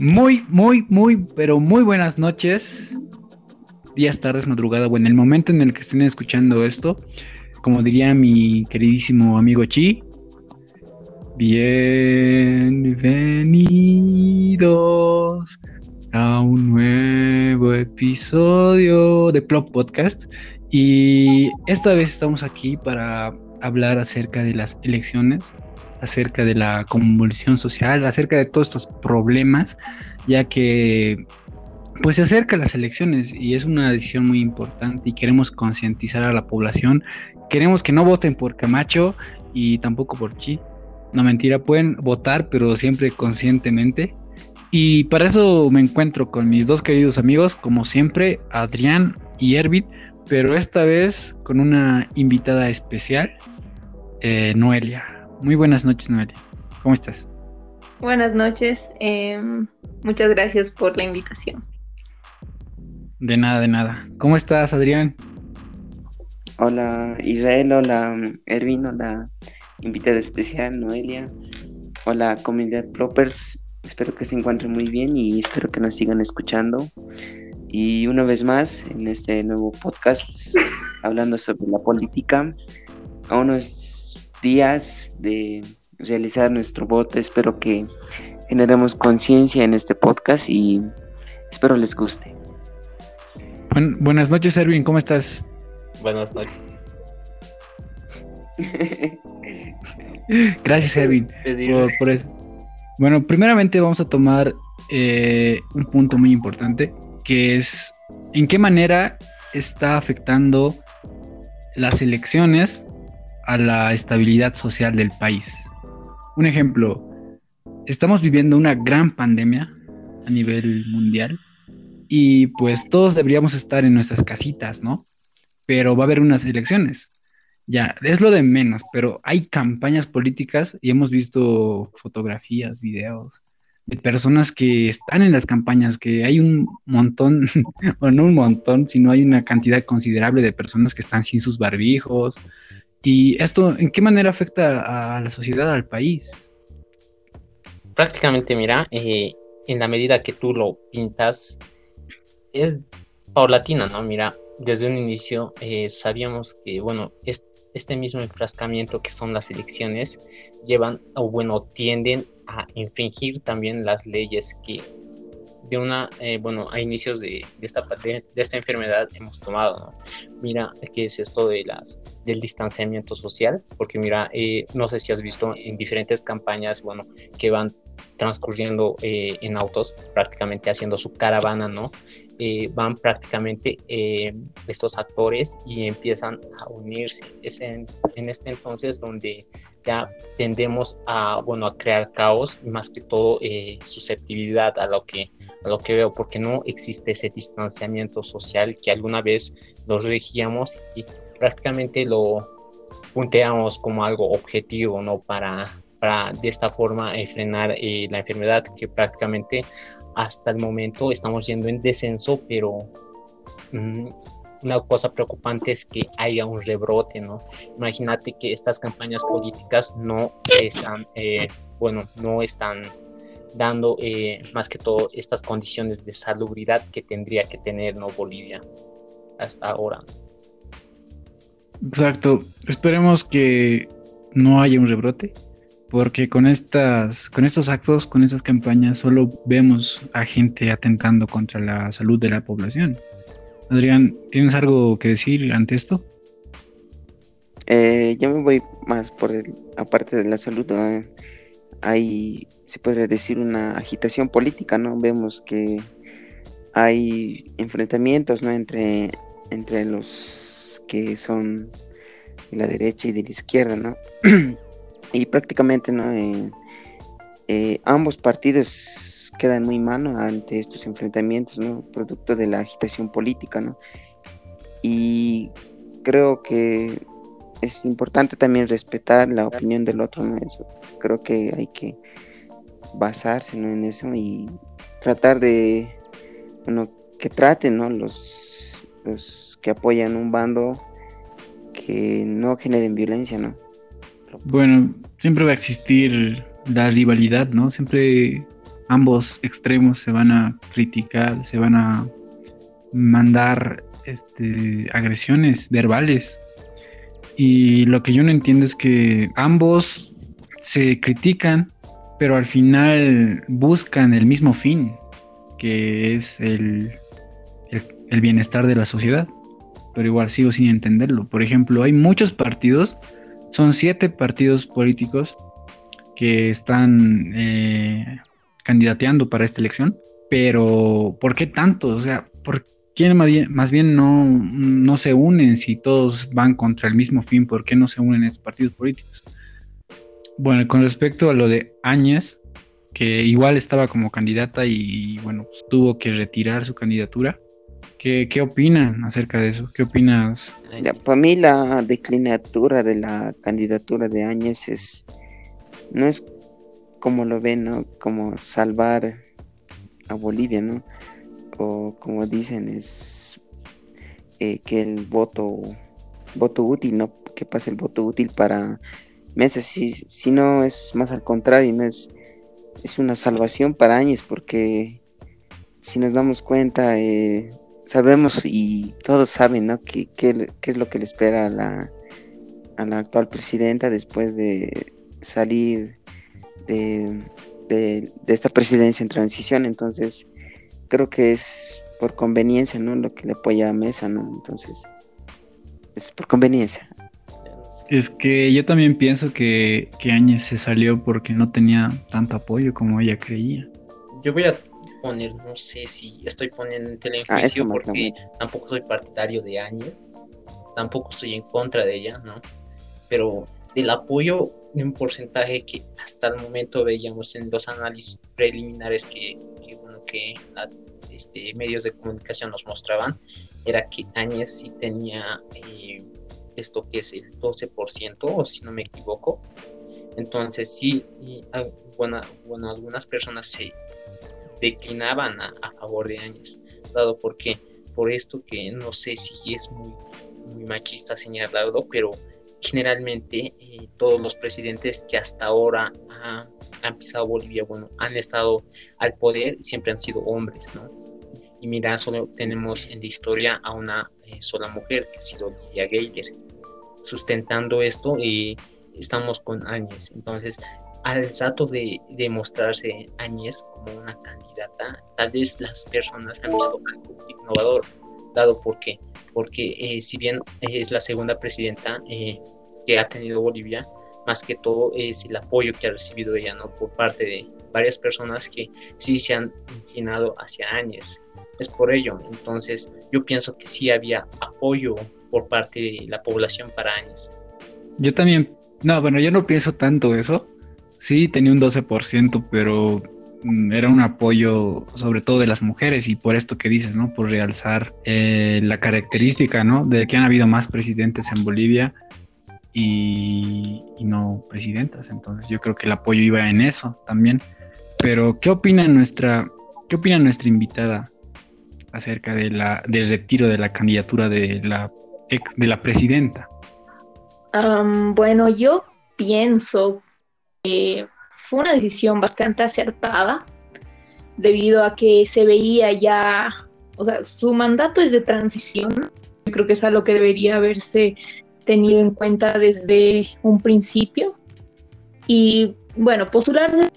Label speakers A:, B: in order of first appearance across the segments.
A: Muy, muy, muy, pero muy buenas noches, días, tardes, madrugada, o en el momento en el que estén escuchando esto, como diría mi queridísimo amigo Chi, bienvenidos a un nuevo episodio de Plop Podcast. Y esta vez estamos aquí para hablar acerca de las elecciones acerca de la convulsión social, acerca de todos estos problemas, ya que pues se acerca las elecciones y es una decisión muy importante y queremos concientizar a la población. Queremos que no voten por Camacho y tampoco por Chi. No mentira, pueden votar, pero siempre conscientemente. Y para eso me encuentro con mis dos queridos amigos, como siempre, Adrián y Ervin, pero esta vez con una invitada especial, eh, Noelia. Muy buenas noches, Noelia. ¿Cómo estás?
B: Buenas noches. Em, muchas gracias por la invitación.
A: De nada, de nada. ¿Cómo estás, Adrián?
C: Hola, Israel. Hola, Ervin. Hola, invitada especial, Noelia. Hola, comunidad Ploppers. Espero que se encuentren muy bien y espero que nos sigan escuchando. Y una vez más, en este nuevo podcast, hablando sobre la política, aún es días de realizar nuestro voto. Espero que generemos conciencia en este podcast y espero les guste.
A: buenas noches, Erwin, ¿cómo estás?
D: Buenas noches.
A: Gracias, Erwin, por, eso. Bueno, primeramente vamos a tomar eh, un punto muy importante, que es en qué manera está afectando las elecciones a la estabilidad social del país. Un ejemplo, estamos viviendo una gran pandemia a nivel mundial y pues todos deberíamos estar en nuestras casitas, ¿no? Pero va a haber unas elecciones. Ya, es lo de menos, pero hay campañas políticas y hemos visto fotografías, videos de personas que están en las campañas, que hay un montón, bueno, no un montón, sino hay una cantidad considerable de personas que están sin sus barbijos, ¿Y esto en qué manera afecta a la sociedad, al país?
D: Prácticamente, mira, eh, en la medida que tú lo pintas, es paulatina, ¿no? Mira, desde un inicio eh, sabíamos que, bueno, este mismo enfrascamiento que son las elecciones llevan, o bueno, tienden a infringir también las leyes que de una, eh, bueno, a inicios de, esta, de, esta enfermedad hemos tomado, Mira, ¿qué es esto de las, del distanciamiento social? Porque mira, eh, no sé si has visto en diferentes campañas, bueno, que van transcurriendo eh, en autos, prácticamente haciendo su caravana, ¿no? van prácticamente estos actores y empiezan a unirse. Es en, en, este entonces donde ya tendemos a, bueno, a crear caos, más que todo susceptibilidad a lo que a lo que veo, porque no existe ese distanciamiento social que alguna vez los regíamos y prácticamente lo punteamos como algo objetivo, ¿no? Para, para de esta forma eh, frenar eh, la enfermedad que prácticamente hasta el momento estamos yendo en descenso, pero mm, una cosa preocupante es que haya un rebrote, ¿no? Imagínate que estas campañas políticas no están, eh, bueno, no están dando eh, más que todo estas condiciones de salubridad que tendría que tener ¿no? Bolivia hasta ahora.
A: Exacto. Esperemos que no haya un rebrote, porque con estas, con estos actos, con estas campañas, solo vemos a gente atentando contra la salud de la población. Adrián, ¿tienes algo que decir ante esto?
C: Eh, yo me voy más por el, aparte de la salud, hay, se podría decir, una agitación política, ¿no? Vemos que hay enfrentamientos, ¿no? Entre, entre los que son de la derecha y de la izquierda, ¿no? y prácticamente, ¿no? Eh, eh, ambos partidos quedan muy mano ante estos enfrentamientos, ¿no? Producto de la agitación política, ¿no? Y creo que es importante también respetar la opinión del otro, ¿no? Creo que hay que basarse en eso y tratar de, bueno, que traten, ¿no? Los, los que apoyan un bando que no generen violencia, ¿no?
A: Bueno, siempre va a existir la rivalidad, ¿no? Siempre ambos extremos se van a criticar, se van a mandar este, agresiones verbales. Y lo que yo no entiendo es que ambos se critican, pero al final buscan el mismo fin, que es el, el, bienestar de la sociedad. Pero igual sigo sin entenderlo. Por ejemplo, hay muchos partidos, son siete partidos políticos que están eh, candidateando para esta elección, pero ¿por qué tantos? O sea, ¿por qué más bien, no, no se unen si todos van contra el mismo fin? ¿Por qué no se unen estos partidos políticos? Bueno, con respecto a lo de Áñez, que igual estaba como candidata y bueno, pues, tuvo que retirar su candidatura. ¿Qué, ¿Qué, opinan acerca de eso? ¿Qué opinas?
C: para mí la declinatura de la candidatura de Áñez es no es como lo ven, ¿no? Como salvar a Bolivia, ¿no? O como dicen, es eh, que el voto voto útil, ¿no? Que pase el voto útil para meses, si, si no es más al contrario, no es, es una salvación para años, porque si nos damos cuenta, eh, sabemos y todos saben, ¿no? ¿Qué, es lo que le espera a la, a la actual presidenta después de salir de, de, esta presidencia en transición, entonces creo que es por conveniencia, ¿no? Lo que le apoya a Mesa, ¿no? Entonces, es por conveniencia.
A: Es que yo también pienso que, que Áñez se salió porque no tenía tanto apoyo como ella creía.
D: Yo voy a poner, no sé si estoy poniendo en ah, juicio porque tampoco soy partidario de Áñez, tampoco estoy en contra de ella, ¿no? Pero del apoyo de un porcentaje que hasta el momento veíamos en los análisis preliminares que, bueno, que este, medios de comunicación nos mostraban, era que Áñez sí tenía... Eh, esto que es el 12%, o si no me equivoco. Entonces sí, ah, bueno, bueno, algunas personas se declinaban a, favor de Áñez, dado porque por esto que no sé si es muy, muy machista señalado, pero generalmente eh, todos los presidentes que hasta ahora han pisado Bolivia, bueno, han estado al poder, siempre han sido hombres, ¿no? Y mira, solo tenemos en la historia a una eh, sola mujer, que ha sido Lidia Geiger, sustentando esto y estamos con Áñez. Entonces, al rato de, mostrarse Áñez como una candidata, tal vez las personas han visto innovador, dado por qué. Porque eh, si bien es la segunda presidenta eh, que ha tenido Bolivia, más que todo es el apoyo que ha recibido ella, ¿no? Por parte de varias personas que sí se han inclinado hacia Áñez es por ello. Entonces, yo pienso que sí había apoyo por parte de la población para años.
A: Yo también, no, bueno, yo no pienso tanto eso. Sí, tenía un 12%, pero mm, era un apoyo sobre todo de las mujeres y por esto que dices, ¿no? Por realzar eh, la característica, ¿no? De que han habido más presidentes en Bolivia y, y, no presidentas. Entonces yo creo que el apoyo iba en eso también. Pero, ¿qué opina nuestra, qué opina nuestra invitada acerca de la, del retiro de la candidatura de la, de la presidenta?
B: bueno, yo pienso que fue una decisión bastante acertada debido a que se veía ya, o sea, su mandato es de transición. Yo creo que es algo que debería haberse tenido en cuenta desde un principio. Y bueno, postularse,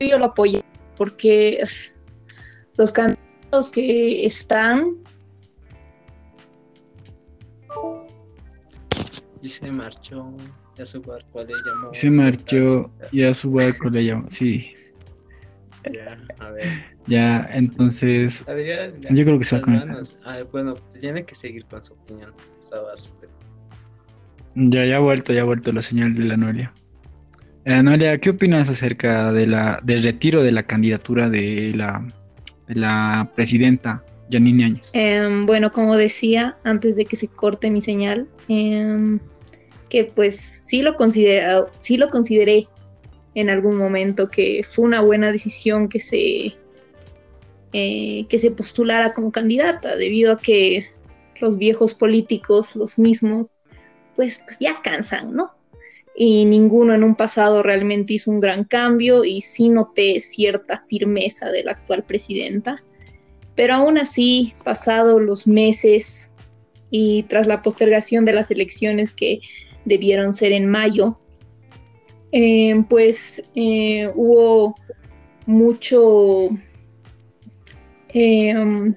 B: yo lo apoyé porque los candidatos que están.
D: Y se marchó, ya su barco le llamó.
A: Se marchó, ya su barco le llamó, sí.
D: Ya, a ver.
A: Ya, entonces. yo creo que se va a conectar.
D: Ah, bueno, tiene que seguir con su opinión. Estaba
A: Ya, ya ha vuelto, ya ha vuelto la señal de la Noelia. Eh, Noelia, ¿qué opinas acerca de la, del retiro de la candidatura de la la presidenta Janine Áñez?
B: Em, bueno, como decía antes de que se corte mi señal, em, que pues sí lo, considera, sí lo consideré en algún momento que fue una buena decisión que se, eh, que se postulara como candidata, debido a que los viejos políticos, los mismos, pues, pues ya cansan, ¿no? y ninguno en un pasado realmente hizo un gran cambio y sí noté cierta firmeza de la actual presidenta. Pero aún así, pasados los meses y tras la postergación de las elecciones que debieron ser en mayo, eh, pues eh, hubo mucho... Eh, um,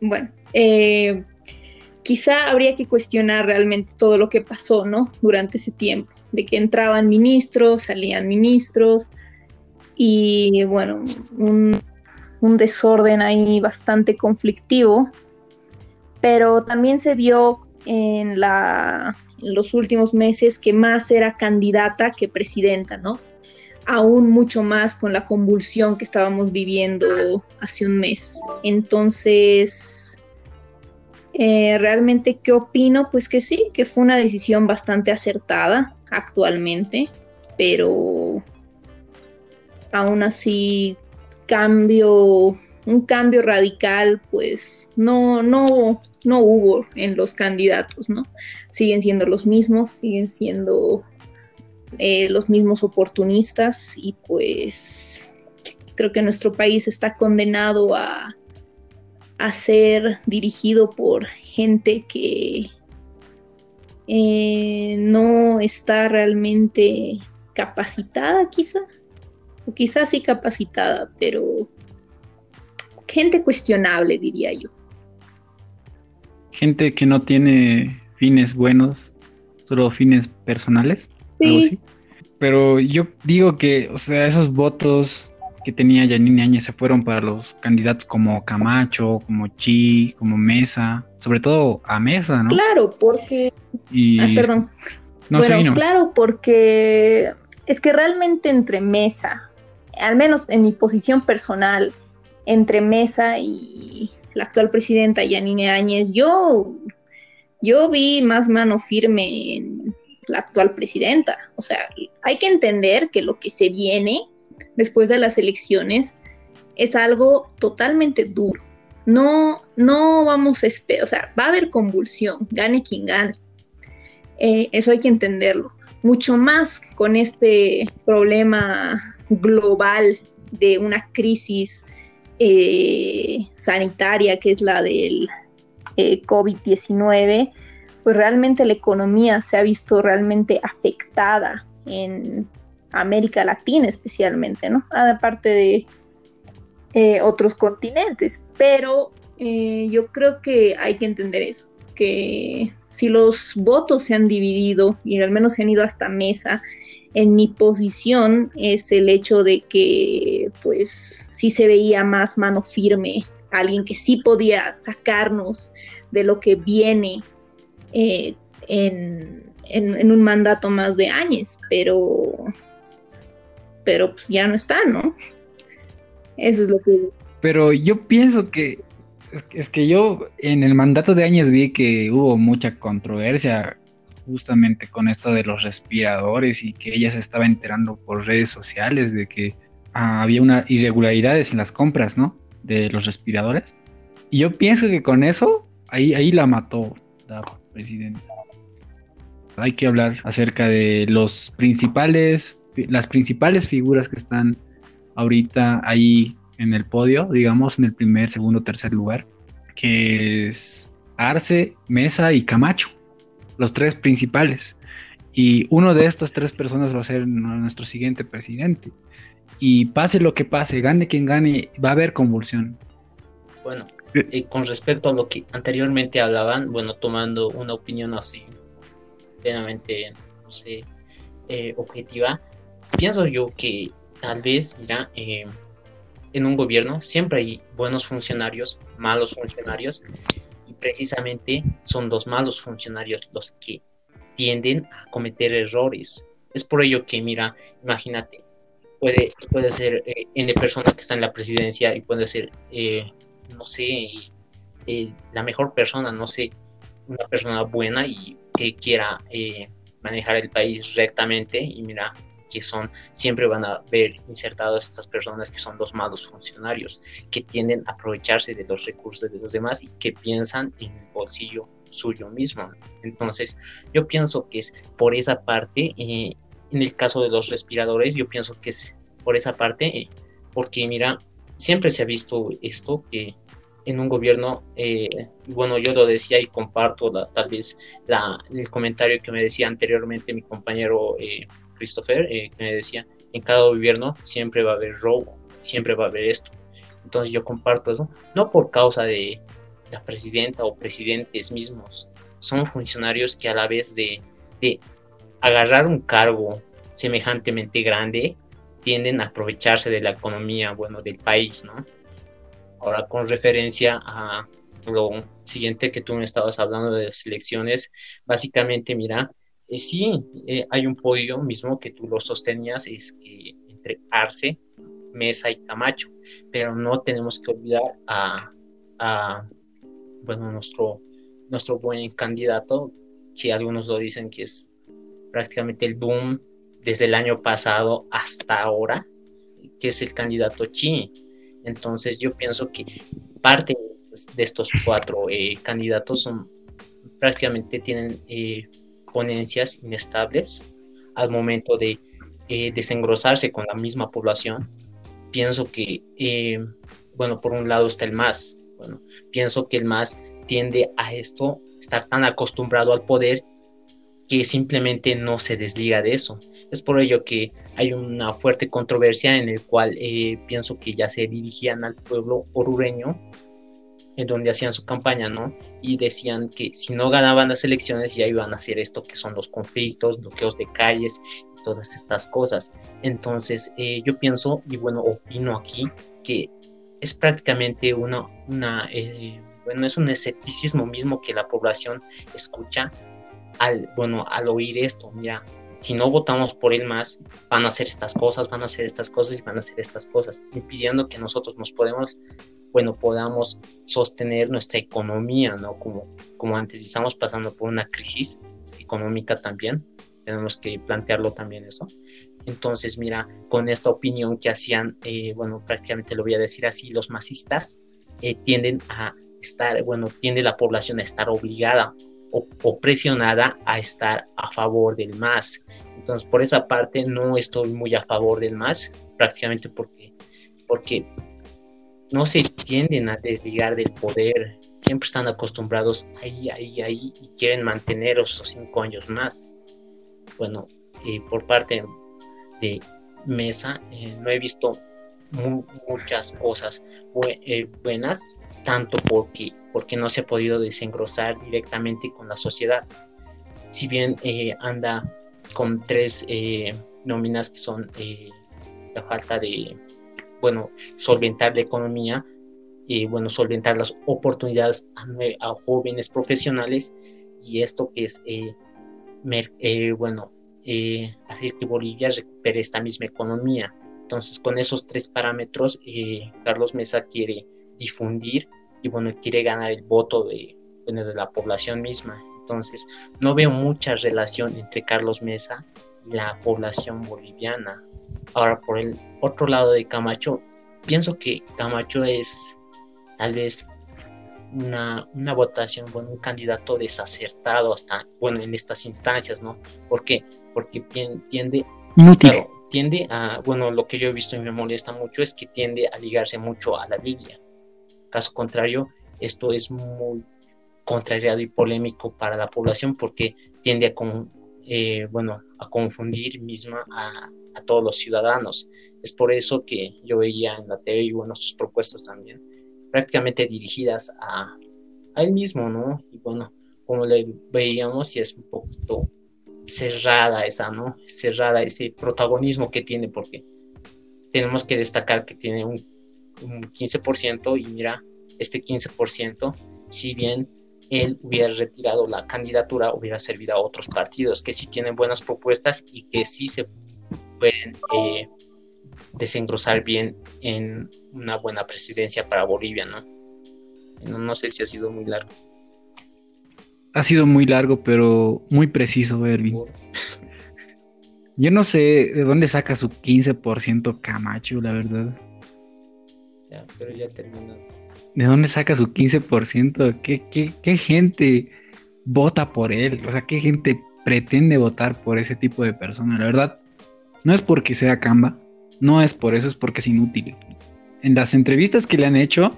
B: bueno, quizá habría que cuestionar realmente todo lo que pasó, ¿no? Durante ese tiempo, de que entraban ministros, salían ministros y bueno, un, desorden ahí bastante conflictivo, pero también se vio en, los últimos meses que más era candidata que presidenta, ¿no? Aún mucho más con la convulsión que estábamos viviendo hace un mes. Entonces, eh, realmente, ¿qué opino? Pues que sí, que fue una decisión bastante acertada actualmente, pero aún así cambio, un cambio radical, pues no, no, no hubo en los candidatos, ¿no? Siguen siendo los mismos, siguen siendo eh, los mismos oportunistas y pues creo que nuestro país está condenado a a ser dirigido por gente que eh, no está realmente capacitada quizá, o quizás sí capacitada, pero gente cuestionable diría yo.
A: Gente que no tiene fines buenos, solo fines personales. Sí. Pero yo digo que, o sea, esos votos que tenía Janine Áñez se fueron para los candidatos como Camacho, como Chi, como Mesa, sobre todo a Mesa, ¿no?
B: Claro, porque... Ah, perdón. bueno, claro, porque es que realmente entre Mesa, al menos en mi posición personal, entre Mesa y la actual presidenta Yanine Áñez, yo, yo vi más mano firme en la actual presidenta. O sea, hay que entender que lo que se viene después de las elecciones es algo totalmente duro. No, no vamos a esperar, o sea, va a haber convulsión, gane quien gane. Eh, eso hay que entenderlo. Mucho más con este problema global de una crisis eh, sanitaria que es la del eh, COVID-19, pues realmente la economía se ha visto realmente afectada en América Latina especialmente, ¿no? Aparte de eh, otros continentes, pero yo creo que hay que entender eso, que si los votos se han dividido y al menos se han ido hasta mesa, en mi posición es el hecho de que pues sí se veía más mano firme, alguien que sí podía sacarnos de lo que viene eh, en, en, un mandato más de años, pero pero pues ya no está, ¿no? Eso es lo que...
A: Pero yo pienso que es que yo en el mandato de años vi que hubo mucha controversia justamente con esto de los respiradores y que ella se estaba enterando por redes sociales de que ah, había unas irregularidades en las compras, ¿no? De los respiradores. Y yo pienso que con eso, ahí, ahí la mató la presidenta. Hay que hablar acerca de los principales las principales figuras que están ahorita ahí en el podio, digamos, en el primer, segundo, tercer lugar, que es Arce, Mesa y Camacho, los tres principales. Y uno de estas tres personas va a ser nuestro siguiente presidente. Y pase lo que pase, gane quien gane, va a haber convulsión.
D: Bueno, eh, con respecto a lo que anteriormente hablaban, bueno, tomando una opinión así, plenamente, no sé, eh, objetiva, pienso yo que tal vez, mira, eh, en un gobierno siempre hay buenos funcionarios, malos funcionarios, y precisamente son los malos funcionarios los que tienden a cometer errores. Es por ello que, mira, imagínate, puede, puede ser eh, N persona que está en la presidencia y puede ser, eh, no sé, la mejor persona, no sé, una persona buena y que quiera manejar el país rectamente y mira, que son, siempre van a ver insertados estas personas que son los malos funcionarios, que tienden a aprovecharse de los recursos de los demás y que piensan en el bolsillo suyo mismo. Entonces, yo pienso que es por esa parte, eh, en el caso de los respiradores, yo pienso que es por esa parte, eh, porque mira, siempre se ha visto esto, que en un gobierno, eh, bueno, yo lo decía y comparto tal vez la, el comentario que me decía anteriormente mi compañero Christopher, que me decía, en cada gobierno siempre va a haber robo, siempre va a haber esto. Entonces yo comparto eso, no por causa de la presidenta o presidentes mismos, son funcionarios que a la vez de, agarrar un cargo semejantemente grande, tienden a aprovecharse de la economía, bueno, del país, ¿no? Ahora, con referencia a lo siguiente que tú me estabas hablando de las elecciones, básicamente, mira, eh, sí, eh, hay un podio mismo que tú lo sostenías, es que entre Arce, Mesa y Camacho, pero no tenemos que olvidar a, bueno, nuestro nuestro buen candidato, que algunos lo dicen que es prácticamente el boom desde el año pasado hasta ahora, que es el candidato Chi. Entonces yo pienso que parte de estos cuatro eh, candidatos son prácticamente tienen ponencias inestables al momento de eh, desengrosarse con la misma población. Pienso que, bueno, por un lado está el MAS. Bueno, pienso que el MAS tiende a esto, estar tan acostumbrado al poder que simplemente no se desliga de eso. Es por ello que hay una fuerte controversia en el cual eh, pienso que ya se dirigían al pueblo orureño, en donde hacían su campaña, ¿no? Y decían que si no ganaban las elecciones ya iban a hacer esto que son los conflictos, bloqueos de calles todas estas cosas. Entonces eh, yo pienso, y bueno, opino aquí, que es prácticamente una, una eh, bueno, es un escepticismo mismo que la población escucha al, bueno, al oír esto, mira, si no votamos por él más, van a hacer estas cosas, van a hacer estas cosas y van a hacer estas cosas, impidiendo que nosotros nos podemos, bueno, podamos sostener nuestra economía, ¿no? Como, como antes estamos pasando por una crisis económica también, tenemos que plantearlo también eso. Entonces, mira, con esta opinión que hacían, eh, bueno, prácticamente lo voy a decir así, los masistas eh, tienden a estar, bueno, tiende la población a estar obligada o, presionada a estar a favor del MAS. Entonces, por esa parte no estoy muy a favor del MAS, prácticamente porque, porque no se tienden a desligar del poder, siempre están acostumbrados ahí, ahí, ahí y quieren mantener esos cinco años más. Bueno, eh, por parte de Mesa, eh, no he visto muchas cosas eh, buenas tanto porque, porque no se ha podido desengrosar directamente con la sociedad. Si bien anda con tres nóminas que son la falta de, bueno, solventar la economía, y bueno, solventar las oportunidades a, jóvenes profesionales y esto que es, bueno, hacer que Bolivia recupere esta misma economía. Entonces, con esos tres parámetros, Carlos Mesa quiere difundir y bueno, quiere ganar el voto de, de la población misma. Entonces, no veo mucha relación entre Carlos Mesa y la población boliviana. Ahora, por el otro lado de Camacho, pienso que Camacho es tal vez una, una votación, bueno, un candidato desacertado hasta, bueno, en estas instancias, ¿no? ¿Por qué? Porque tiende, tiende a, bueno, lo que yo he visto y me molesta mucho es que tiende a ligarse mucho a la Biblia. Caso contrario, esto es muy contrariado y polémico para la población porque tiende a, eh, bueno, a confundir misma a, todos los ciudadanos. Es por eso que yo veía en la TV y bueno, sus propuestas también prácticamente dirigidas a, a él mismo, ¿no? Y bueno, como le veíamos, y es un poquito cerrada esa, ¿no? Cerrada ese protagonismo que tiene, porque tenemos que destacar que tiene un un 15% y mira, este 15%, si bien él hubiera retirado la candidatura, hubiera servido a otros partidos que sí tienen buenas propuestas y que sí se pueden eh, desengrosar bien en una buena presidencia para Bolivia, ¿no? ¿no? No sé si ha sido muy largo.
A: Ha sido muy largo, pero muy preciso, Erwin. Yo no sé de dónde saca su 15% Camacho, la verdad
D: pero ya terminó.
A: ¿De dónde saca su 15%? ¿Qué, qué, qué gente? vota por él? O sea, ¿qué gente pretende votar por ese tipo de persona? La verdad, no es porque sea Camba, no es por eso, es porque es inútil. En las entrevistas que le han hecho,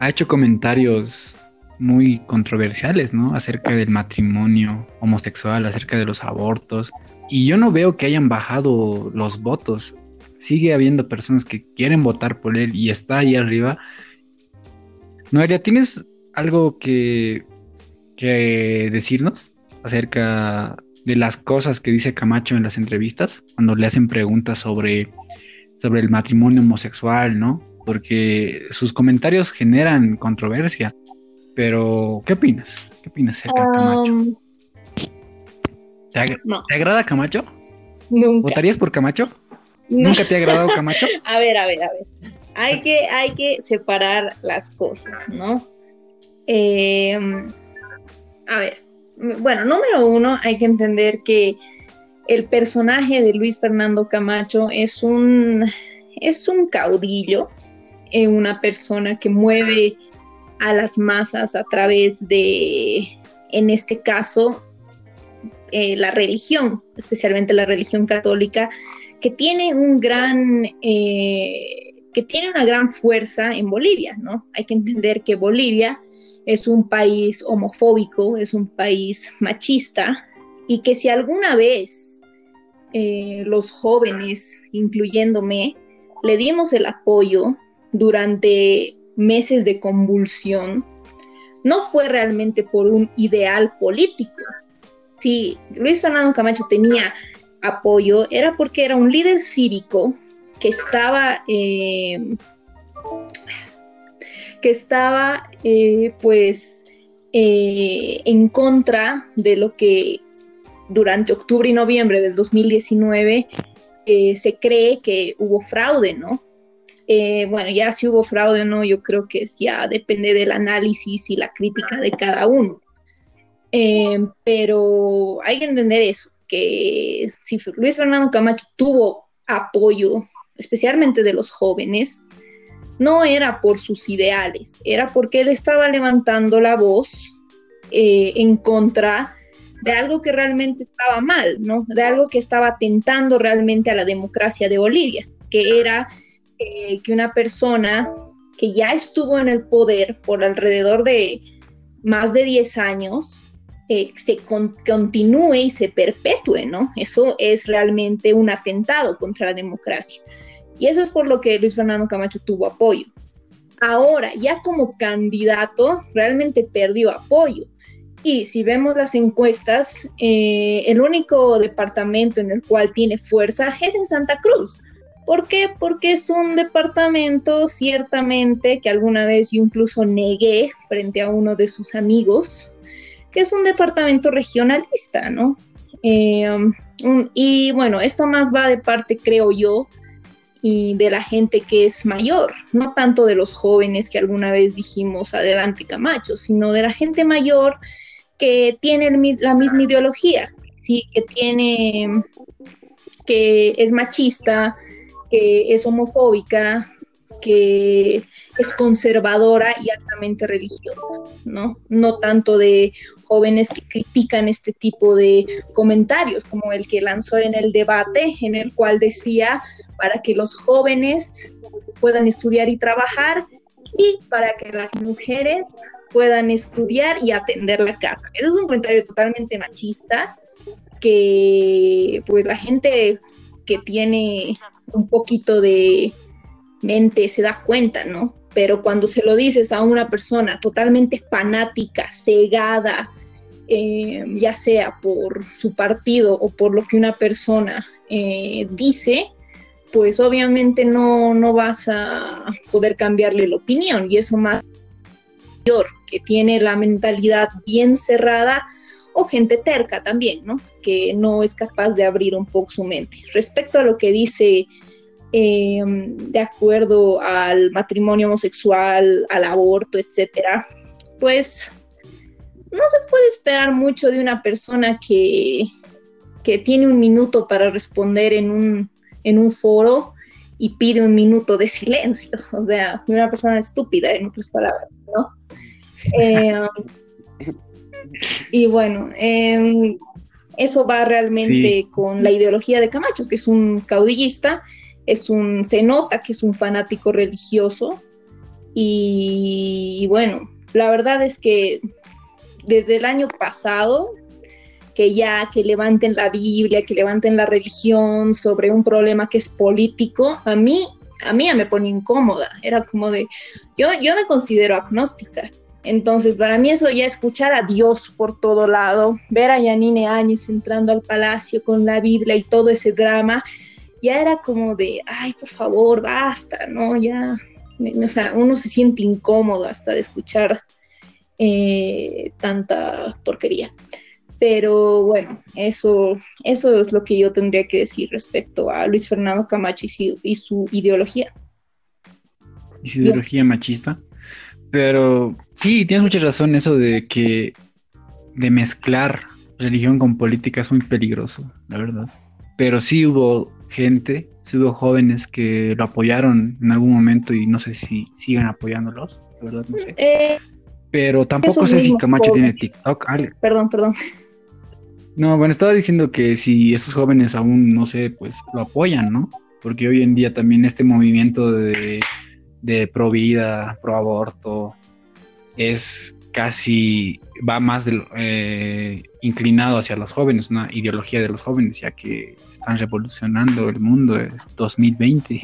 A: ha hecho comentarios muy controversiales, ¿no? Acerca del matrimonio homosexual, acerca de los abortos. Y yo no veo que hayan bajado los votos. Sigue habiendo personas que quieren votar por él y está ahí arriba. Noelia, ¿tienes algo que, que decirnos acerca de las cosas que dice Camacho en las entrevistas? Cuando le hacen preguntas sobre, sobre el matrimonio homosexual, ¿no? Porque sus comentarios generan controversia. Pero, ¿qué opinas? ¿Qué opinas acerca de Camacho? ¿Te, ¿Te, agrada Camacho?
B: Nunca.
A: ¿Votarías por Camacho?
B: No.
A: ¿Nunca te ha agradado Camacho?
B: a ver, a ver, a ver. Hay que, hay que separar las cosas, ¿no? Eh, a ver, bueno, número uno, hay que entender que el personaje de Luis Fernando Camacho es un, es un caudillo, eh, una persona que mueve a las masas a través de, en este caso, eh, la religión, especialmente la religión católica, que tiene un gran, eh, que tiene una gran fuerza en Bolivia, ¿no? Hay que entender que Bolivia es un país homofóbico, es un país machista, y que si alguna vez eh, los jóvenes, incluyéndome, le dimos el apoyo durante meses de convulsión, no fue realmente por un ideal político. Si Luis Fernando Camacho tenía apoyo, era porque era un líder cívico que estaba, eh, que estaba eh, pues eh, en contra de lo que durante octubre y noviembre del 2019 eh, se cree que hubo fraude, ¿no? Bueno, ya si hubo fraude o no, yo creo que ya depende del análisis y la crítica de cada uno. Pero hay que entender eso, que si Luis Fernando Camacho tuvo apoyo, especialmente de los jóvenes, no era por sus ideales, era porque él estaba levantando la voz eh, en contra de algo que realmente estaba mal, ¿no? De algo que estaba atentando realmente a la democracia de Bolivia, que era eh, que una persona que ya estuvo en el poder por alrededor de más de 10 años, eh, se con continúe y se perpetúe, ¿no? Eso es realmente un atentado contra la democracia. Y eso es por lo que Luis Fernando Camacho tuvo apoyo. Ahora, ya como candidato, realmente perdió apoyo. Y si vemos las encuestas, eh, el único departamento en el cual tiene fuerza es en Santa Cruz. ¿Por qué? Porque es un departamento ciertamente que alguna vez yo incluso negué frente a uno de sus amigos, que es un departamento regionalista, ¿no? Eh, um, y bueno, esto más va de parte, creo yo, y de la gente que es mayor, no tanto de los jóvenes que alguna vez dijimos adelante Camacho, sino de la gente mayor que tiene la misma ideología, ¿sí? que tiene, que es machista, que es homofóbica, que es conservadora y altamente religiosa, ¿no? No tanto de jóvenes que critican este tipo de comentarios, como el que lanzó en el debate, en el cual decía, para que los jóvenes puedan estudiar y trabajar y para que las mujeres puedan estudiar y atender la casa. Eso es un comentario totalmente machista que pues la gente que tiene un poquito de mente se da cuenta, ¿no? Pero cuando se lo dices a una persona totalmente fanática, cegada, eh, ya sea por su partido o por lo que una persona eh, dice, pues obviamente no, no vas a poder cambiarle la opinión. Y eso más que tiene la mentalidad bien cerrada o gente terca también, ¿no? Que no es capaz de abrir un poco su mente. Respecto a lo que dice eh, de acuerdo al matrimonio homosexual, al aborto, etcétera, pues no se puede esperar mucho de una persona que, que tiene un minuto para responder en un, en un foro y pide un minuto de silencio. O sea, una persona estúpida, en otras palabras, ¿no? Eh, Y bueno, em, eso va realmente con la ideología de Camacho, que es un caudillista, es un, se nota que es un fanático religioso. y bueno, la verdad es que desde el año pasado que ya que levanten la Biblia, que levanten la religión sobre un problema que es político, a mí, a mí me pone incómoda. Era como de, yo, yo me considero agnóstica. Entonces, para mí eso ya escuchar a Dios por todo lado, ver a Yanine Áñez entrando al palacio con la Biblia y todo ese drama, ya era como de, ay, por favor, basta, ¿no? Ya, o sea, uno se siente incómodo hasta de escuchar eh, tanta porquería. Pero bueno, eso, eso es lo que yo tendría que decir respecto a Luis Fernando Camacho y su, ideología.
A: Y su ideología machista. Pero sí, tienes mucha razón eso de que de mezclar religión con política es muy peligroso, la verdad. Pero sí hubo gente, sí hubo jóvenes que lo apoyaron en algún momento y no sé si sigan apoyándolos, la verdad no sé. Eh, Pero tampoco sé si Camacho tiene TikTok.
B: Perdón, perdón.
A: No, bueno, estaba diciendo que si esos jóvenes aún, no sé, pues lo apoyan, ¿no? Porque hoy en día también este movimiento de, de pro vida, pro aborto, es casi, va más eh, inclinado hacia los jóvenes, una ideología de los jóvenes, ya que están revolucionando el mundo, es 2020.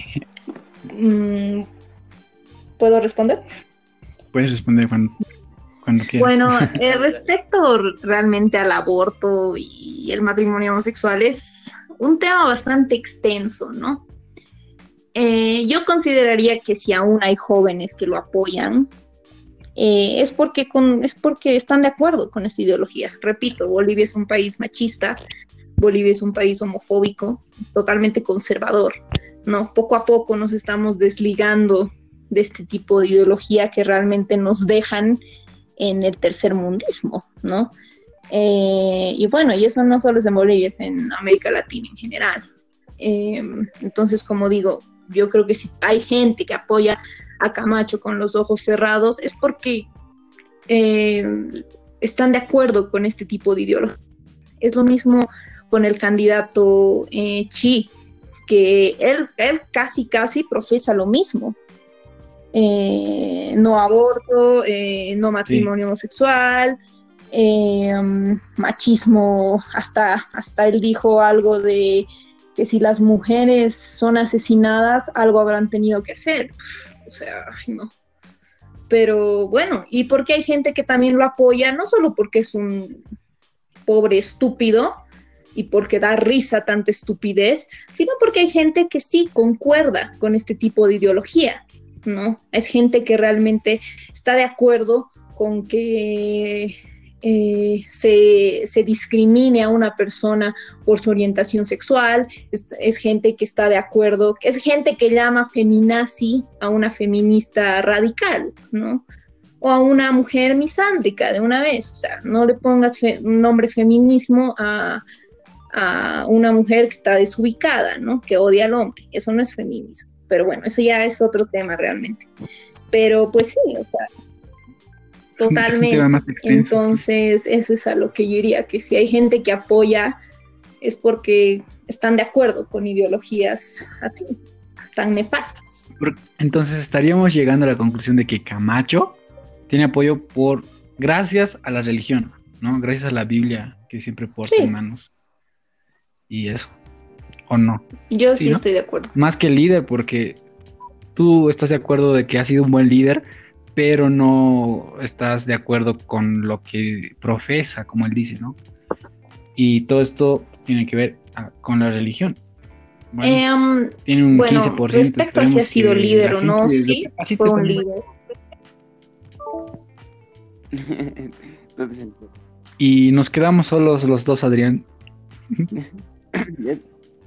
B: Mm, ¿Puedo responder?
A: Puedes responder cuando
B: bueno, eh, respecto realmente al aborto y el matrimonio homosexual es un tema bastante extenso, ¿no? Eh, yo consideraría que si aún hay jóvenes que lo apoyan, eh, es, porque es porque están de acuerdo con esta ideología. Repito, Bolivia es un país machista, Bolivia es un país homofóbico, totalmente conservador, ¿no? Poco a poco nos estamos desligando de este tipo de ideología que realmente nos dejan en el tercer mundismo, ¿no? Eh, y bueno, y eso no solo es en Bolivia, es en América Latina en general. Em, entonces, como digo, yo creo que si hay gente que apoya a Camacho con los ojos cerrados, es porque em, están de acuerdo con este tipo de ideología. Es lo mismo con el candidato eh, Chi, que él, él casi, casi profesa lo mismo. Eh, no aborto, eh, no matrimonio homosexual, eh, machismo, hasta, hasta él dijo algo de que si las mujeres son asesinadas, algo habrán tenido que hacer. O sea, no. Pero bueno, y porque hay gente que también lo apoya, no solo porque es un pobre estúpido y porque da risa tanta estupidez, sino porque hay gente que sí concuerda con este tipo de ideología. ¿no? Es gente que realmente está de acuerdo con que eh, se, discrimine a una persona por su orientación sexual, es, gente que está de acuerdo, es gente que llama feminazi a una feminista radical, ¿no? O a una mujer misándrica de una vez, o sea, no le pongas un nombre feminismo a, a una mujer que está desubicada, ¿no? Que odia al hombre, eso no es feminismo pero bueno, eso ya es otro tema realmente. Pero pues sí, o sea, totalmente. Entonces, eso es a lo que yo diría, que si hay gente que apoya es porque están de acuerdo con ideologías así, tan nefastas.
A: Entonces estaríamos llegando a la conclusión de que Camacho tiene apoyo por gracias a la religión, ¿no? Gracias a la Biblia que siempre porta en manos. Y eso. ¿O no?
B: Yo sí, estoy de acuerdo.
A: Más que el líder, porque tú estás de acuerdo de que ha sido un buen líder, pero no estás de acuerdo con lo que profesa, como él dice, ¿no? Y todo esto tiene que ver ah, con la religión.
B: Em, tiene un 15%. Respecto a si ha sido líder o no, sí, fue un líder.
A: y nos quedamos solos los dos, Adrián.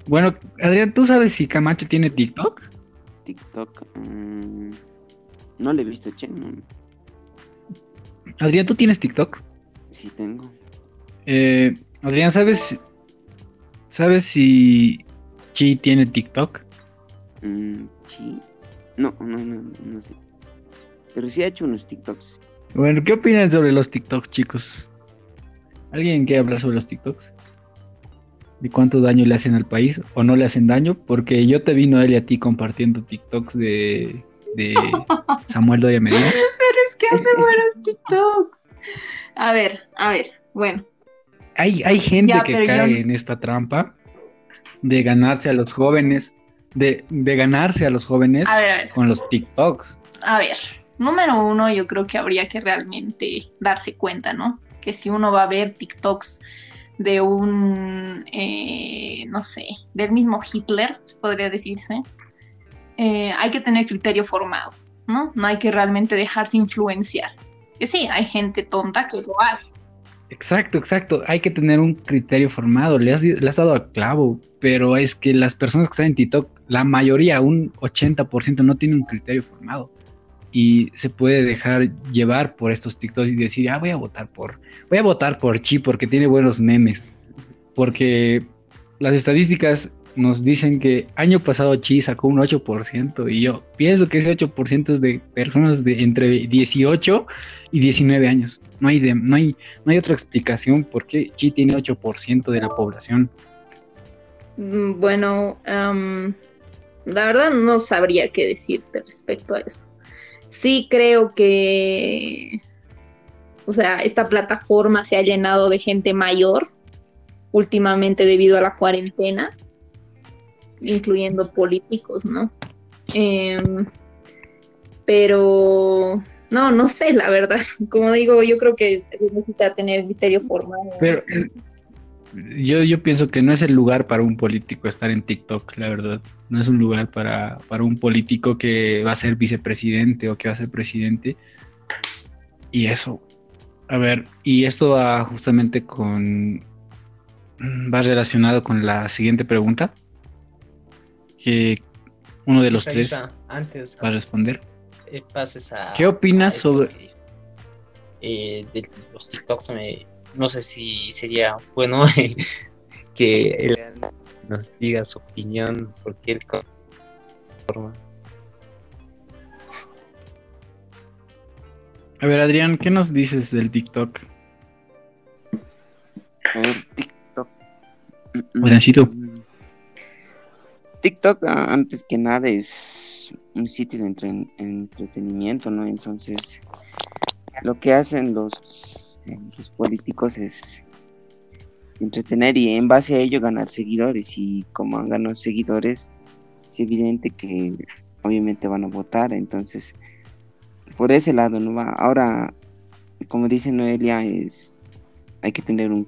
A: Bueno, Adrián, ¿tú sabes si Camacho tiene TikTok?
C: TikTok. Mm, no le he visto, che.
A: Adrián, ¿tú tienes TikTok?
C: Sí, tengo.
A: Eh, Adrián, ¿sabes, ¿sabes si Chi tiene TikTok?
C: Mm, Chi. No, no, no, no sé. Pero sí ha hecho unos TikToks.
A: Bueno, ¿qué opinan sobre los TikToks, chicos? ¿Alguien quiere hablar sobre los TikToks? ¿De cuánto daño le hacen al país o no le hacen daño? Porque yo te vi, Noel, y a ti compartiendo TikToks de, de Samuel Doya Medina.
B: Pero es que hace buenos TikToks. A ver, a ver, bueno.
A: Hay, hay gente que cae en esta trampa de ganarse a los jóvenes, de, de ganarse a los jóvenes con los TikToks.
B: A ver, número uno, yo creo que habría que realmente darse cuenta, ¿no? Que si uno va a ver TikToks de un, eh, no sé, del mismo Hitler, podría decirse, eh, hay que tener criterio formado, ¿no? No hay que realmente dejarse influenciar. Que sí, hay gente tonta que lo hace.
A: Exacto, exacto. Hay que tener un criterio formado. Le has, le has dado al clavo, pero es que las personas que están en TikTok, la mayoría, un 80%, no tienen un criterio formado y se puede dejar llevar por estos TikToks y decir, ah, voy a votar por, voy a votar por Chi porque tiene buenos memes. Porque las estadísticas nos dicen que año pasado Chi sacó un 8% y yo pienso que ese 8% es de personas de entre 18 y 19 años. No hay, no hay, no hay otra explicación por qué Chi tiene 8% de la población.
B: Mm, bueno, la verdad no sabría qué decirte respecto a eso sí creo que, o sea, esta plataforma se ha llenado de gente mayor últimamente debido a la cuarentena, incluyendo políticos, ¿no? Em, pero no, no sé, la verdad. Como digo, yo creo que necesita tener criterio formal.
A: Pero yo, yo pienso que no es el lugar para un político estar en TikTok, la verdad. No es un lugar para, un político que va a ser vicepresidente o que va a ser presidente. Y eso. A ver, y esto va justamente con. Va relacionado con la siguiente pregunta. Que uno de los tres antes, va a responder.
D: Eh,
A: ¿Qué opinas sobre.?
D: Eh, de los TikToks me, no sé si sería bueno que él nos diga su opinión, porque él forma.
A: A ver, Adrián, ¿qué nos dices del TikTok?
C: A ver, TikTok. TikTok, ah, antes que nada, es un sitio de entretenimiento, ¿no? Entonces, lo que hacen los políticos es entretener y en base a ello ganar seguidores. Y como han ganado seguidores es evidente que obviamente van a votar. Entonces por ese lado no ahora como dice Noelia es hay que tener un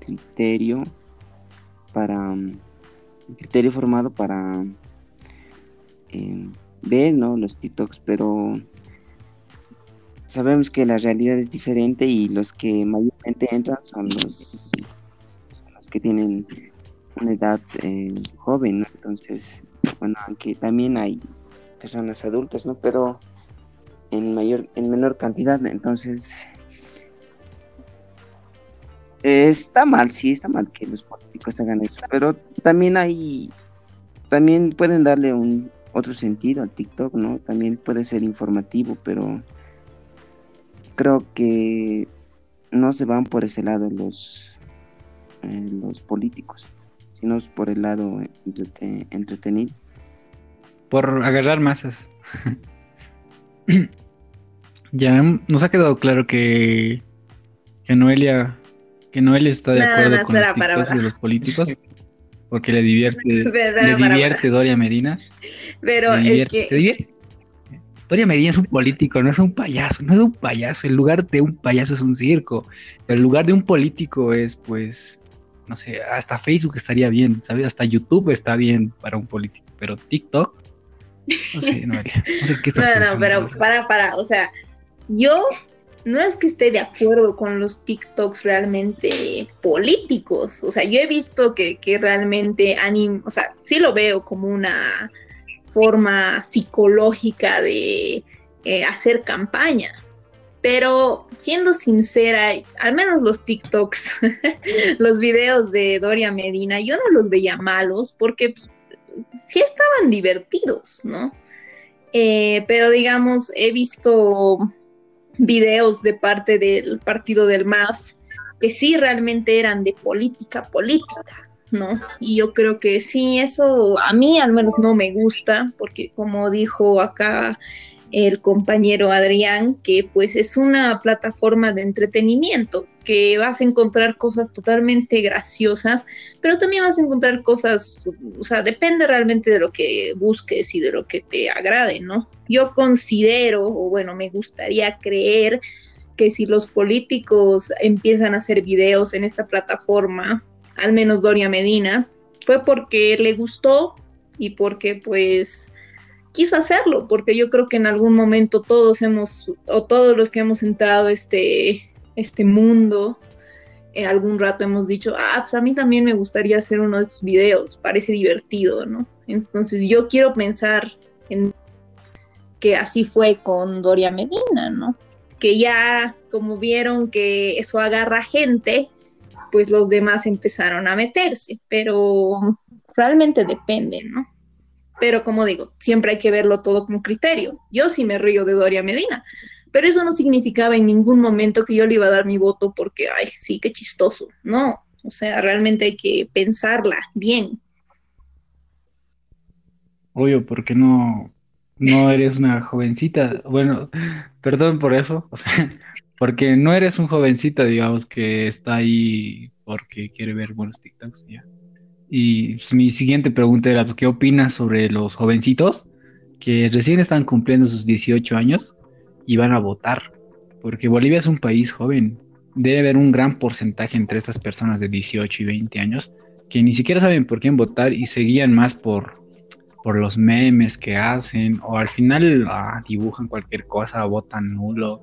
C: criterio para un criterio formado para eh, ver no los TikToks pero sabemos que la realidad es diferente y los que mayormente entran son los, los que tienen una edad eh, joven, Entonces, bueno, aunque también hay personas adultas, ¿no? Pero en mayor, en menor cantidad, entonces está mal, sí, está mal que los políticos hagan eso, pero también hay, también pueden darle un otro sentido al TikTok, ¿no? También puede ser informativo, pero creo que no se van por ese lado los, eh, los políticos, sino por el lado entretenido.
A: Por agarrar masas. ya nos ha quedado claro que, que Noelia que Noelia está de acuerdo con los de los políticos porque le divierte le divierte Doria Medina
B: pero es que
A: Doria Medina es un político, no es un payaso, no es un payaso. El lugar de un payaso es un circo. El lugar de un político es, pues, no sé, hasta Facebook estaría bien, ¿sabes? Hasta YouTube está bien para un político, pero TikTok, no sé, no, no sé qué estás
B: No, no, pero para, para, o sea, yo no es que esté de acuerdo con los TikToks realmente políticos. O sea, yo he visto que, que realmente anim, o sea, sí lo veo como una forma psicológica de eh, hacer campaña. Pero siendo sincera, al menos los TikToks, los videos de Doria Medina, yo no los veía malos porque pues, sí estaban divertidos, ¿no? Eh, pero digamos, he visto videos de parte del partido del MAS que sí realmente eran de política política, ¿no? Y yo creo que sí, eso a mí al menos no me gusta, porque como dijo acá el compañero Adrián, que pues es una plataforma de entretenimiento, que vas a encontrar cosas totalmente graciosas, pero también vas a encontrar cosas, o sea, depende realmente de lo que busques y de lo que te agrade, ¿no? Yo considero, o bueno, me gustaría creer que si los políticos empiezan a hacer videos en esta plataforma, al menos Doria Medina, fue porque le gustó y porque pues quiso hacerlo, porque yo creo que en algún momento todos hemos, o todos los que hemos entrado a este, este mundo, en algún rato hemos dicho, ah, pues a mí también me gustaría hacer uno de estos videos, parece divertido, ¿no? Entonces yo quiero pensar en que así fue con Doria Medina, ¿no? Que ya como vieron que eso agarra gente, pues los demás empezaron a meterse, pero realmente depende, ¿no? Pero como digo, siempre hay que verlo todo con criterio. Yo sí me río de Doria Medina, pero eso no significaba en ningún momento que yo le iba a dar mi voto porque, ay, sí, qué chistoso. No, o sea, realmente hay que pensarla bien.
A: Obvio, porque no, no eres una jovencita. Bueno, perdón por eso, porque no eres un jovencita, digamos, que está ahí porque quiere ver buenos TikToks, ya. Y pues, mi siguiente pregunta era, pues, ¿qué opinas sobre los jovencitos que recién están cumpliendo sus 18 años y van a votar? Porque Bolivia es un país joven. Debe haber un gran porcentaje entre estas personas de 18 y 20 años que ni siquiera saben por quién votar y se guían más por, por los memes que hacen o al final ah, dibujan cualquier cosa, votan nulo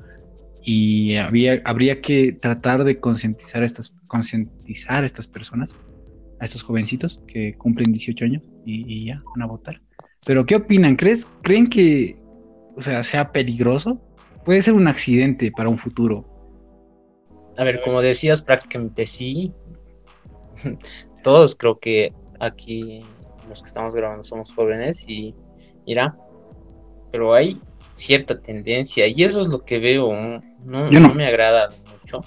A: y había, habría que tratar de concientizar estas, concientizar a estas personas a estos jovencitos que cumplen 18 años y, ya van a votar. Pero ¿qué opinan? ¿Crees, ¿Creen que o sea, sea peligroso? Puede ser un accidente para un futuro.
D: A ver, como decías, prácticamente sí. Todos creo que aquí los que estamos grabando somos jóvenes y mira, pero hay cierta tendencia y eso es lo que veo, no, no. me agrada mucho,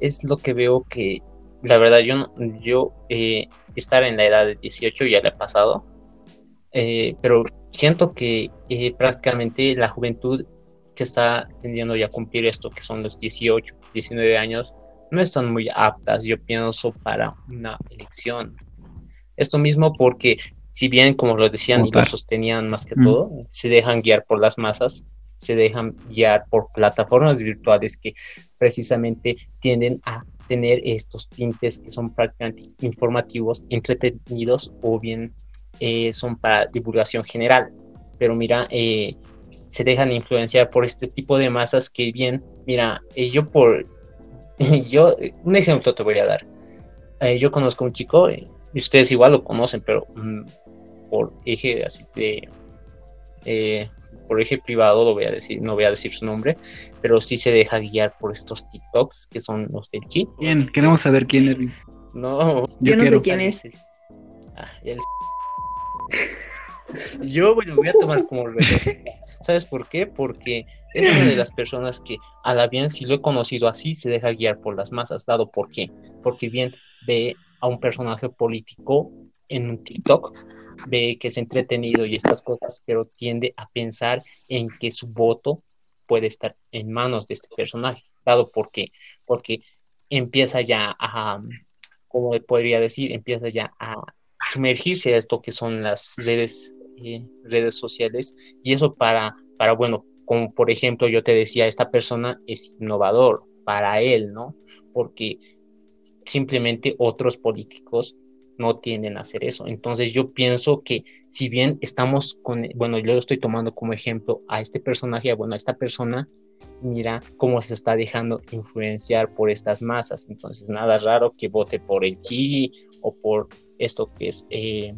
D: es lo que veo que la verdad, yo, yo eh, estar en la edad de 18 ya le he pasado, eh, pero siento que eh, prácticamente la juventud que está tendiendo ya a cumplir esto, que son los 18, 19 años, no están muy aptas, yo pienso, para una elección. Esto mismo porque, si bien, como lo decían y lo sostenían más que todo, se dejan guiar por las masas, se dejan guiar por plataformas virtuales que precisamente tienden a tener estos tintes que son prácticamente informativos, entretenidos o bien eh, son para divulgación general. Pero mira, eh, se dejan influenciar por este tipo de masas que bien, mira, eh, yo por, yo, un ejemplo te voy a dar. yo conozco a un chico, y ustedes igual lo conocen, pero mm, por eje así de por eje privado, lo voy a decir, no voy a decir su nombre, pero sí se deja guiar por estos TikToks que son los del chip.
A: Bien, queremos saber quién es.
B: No, yo, no sé quién es.
D: Ah, yo, bueno, voy a tomar como el ¿Sabes por qué? Porque es una de las personas que, a la bien, si lo he conocido así, se deja guiar por las masas, dado por qué. Porque bien ve a un personaje político en un TikTok ve que es entretenido y estas cosas, pero tiende a pensar en que su voto puede estar en manos de este personaje, dado porque, porque empieza ya a, como podría decir, empieza ya a sumergirse a esto que son las redes, eh, redes sociales, y eso para, para, bueno, como por ejemplo yo te decía, esta persona es innovador para él, ¿no? Porque simplemente otros políticos no tienden a hacer eso. Entonces yo pienso que si bien estamos con, bueno, yo lo estoy tomando como ejemplo a este personaje, bueno, a esta persona, mira cómo se está dejando influenciar por estas masas. Entonces nada raro que vote por el chi o por esto que es... Eh,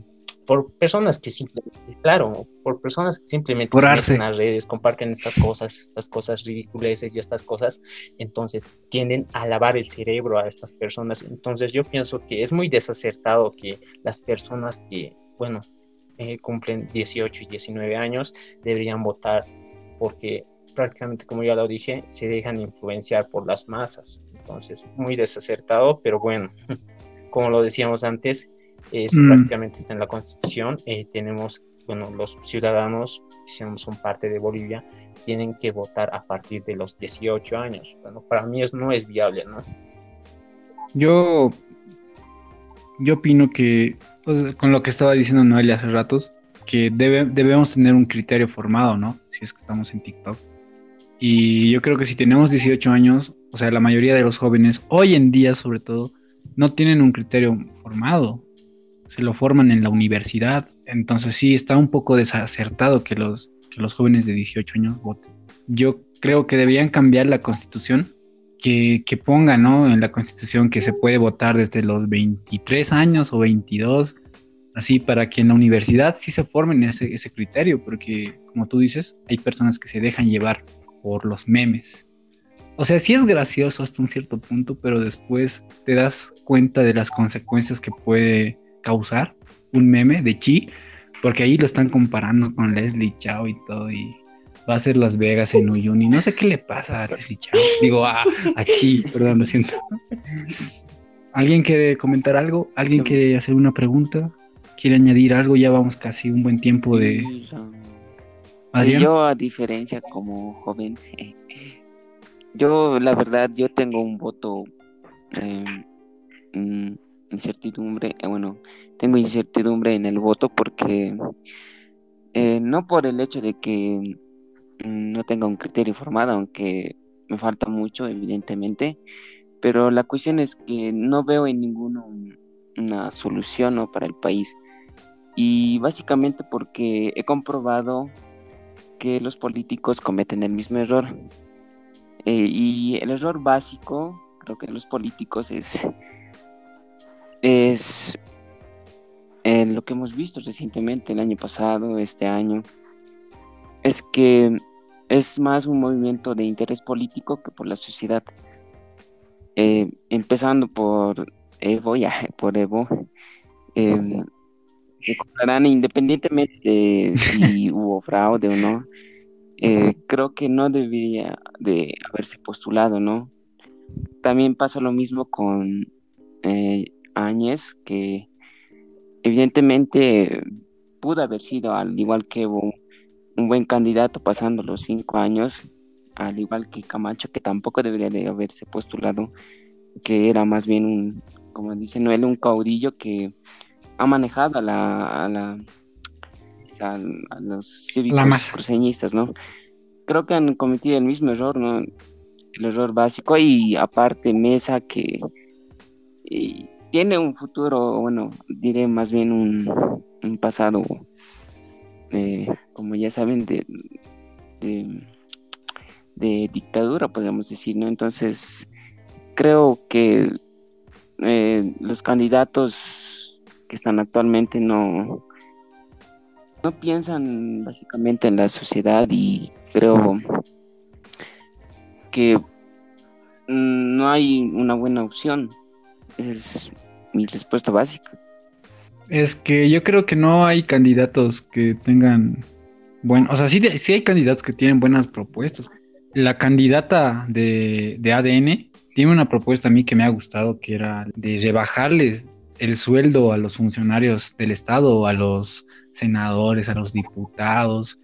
D: por personas que simplemente, claro, por personas que simplemente
A: por se
D: las redes, comparten estas cosas, estas cosas ridiculeces y estas cosas, entonces tienden a lavar el cerebro a estas personas. Entonces yo pienso que es muy desacertado que las personas que, bueno, eh, cumplen 18 y 19 años deberían votar porque prácticamente, como ya lo dije, se dejan influenciar por las masas. Entonces, muy desacertado, pero bueno, como lo decíamos antes, es
A: Mm.
D: prácticamente está en la Constitución. eh, tenemos, bueno, los ciudadanos, si son parte de Bolivia, tienen que votar a partir de los 18 años. Bueno, para mí eso no es viable, ¿no?
A: Yo, yo opino que, pues, con lo que estaba diciendo Noelia hace ratos, que debe- debemos tener un criterio formado, ¿no? Si es que estamos en TikTok. Y yo creo que si tenemos 18 años, o sea, la mayoría de los jóvenes, hoy en día sobre todo, no tienen un criterio formado. Se lo forman en la universidad. Entonces sí, está un poco desacertado que los, que los jóvenes de 18 años voten. Yo creo que deberían cambiar la constitución que, que ponga, ¿no? En la constitución que se puede votar desde los 23 años o 22, así para que en la universidad sí se formen ese, ese criterio, porque como tú dices, hay personas que se dejan llevar por los memes. O sea, sí es gracioso hasta un cierto punto, pero después te das cuenta de las consecuencias que puede causar un meme de Chi, porque ahí lo están comparando con Leslie Chao y todo, y va a ser Las Vegas en Uyuni. No sé qué le pasa a Leslie Chao. Digo, a, a Chi, perdón, lo siento. ¿Alguien quiere comentar algo? ¿Alguien quiere hacer una pregunta? ¿Quiere añadir algo? Ya vamos casi un buen tiempo de...
C: Sí, yo a diferencia como joven, yo la verdad yo tengo un voto eh, mm, incertidumbre, eh, bueno, tengo incertidumbre en el voto porque eh, no por el hecho de que mm, no tenga un criterio formado, aunque me falta mucho evidentemente, pero la cuestión es que no veo en ninguno un- una solución ¿no? para el país y básicamente porque he comprobado que los políticos cometen el mismo error. Eh, y el error básico, creo que los políticos es, es eh, lo que hemos visto recientemente, el año pasado, este año, es que es más un movimiento de interés político que por la sociedad. Eh, empezando por Evo, ya, por Evo, eh, recordarán independientemente de si hubo fraude o no, eh, creo que no debería de haberse postulado, ¿no? También pasa lo mismo con eh, Áñez, que evidentemente pudo haber sido, al igual que Evo, un buen candidato pasando los cinco años, al igual que Camacho, que tampoco debería de haberse postulado, que era más bien un, como dice Noel, un caudillo que ha manejado a la, a la a, a los cívicos cruceñistas, ¿no? Creo que han cometido el mismo error, ¿no? El error básico y aparte Mesa que y tiene un futuro, bueno, diré más bien un, pasado, eh, como ya saben, de, de, dictadura, podríamos decir, ¿no? Entonces, creo que eh, los candidatos que están actualmente no, no piensan básicamente en la sociedad y creo que mm, no hay una buena opción. Es mi respuesta básica.
A: Es que yo creo que no hay candidatos que tengan bueno, o sea, sí, sí hay candidatos que tienen buenas propuestas. La candidata de, de ADN tiene una propuesta a mí que me ha gustado, que era de rebajarles el sueldo a los funcionarios del Estado, a los senadores, a los diputados.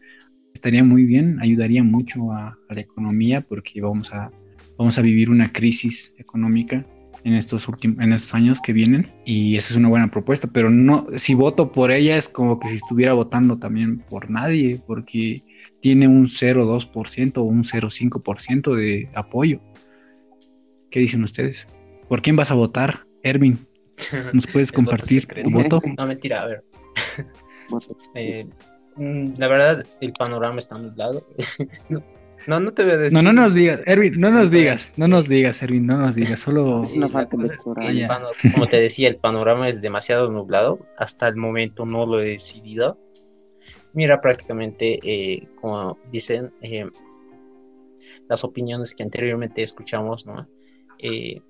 A: Estaría muy bien, ayudaría mucho a, a la economía porque vamos a, vamos a vivir una crisis económica en estos últimos en estos años que vienen y esa es una buena propuesta, pero no si voto por ella es como que si estuviera votando también por nadie porque tiene un 0.2% o un 0.5% de apoyo. ¿Qué dicen ustedes? ¿Por quién vas a votar, Ervin? ¿Nos puedes compartir tu voto?
D: No, mentira, a ver. Eh, mm, la verdad, el panorama está nublado. no, no, te voy a decir.
A: No, no nos digas, Ervin, no nos digas, no nos digas, Ervin, no nos digas, solo
C: Es una
D: la
C: falta
D: el pano- como te decía, el panorama es demasiado nublado. Hasta el momento no lo he decidido. Mira, prácticamente, eh, como dicen, eh, las opiniones que anteriormente escuchamos, ¿no? Eh,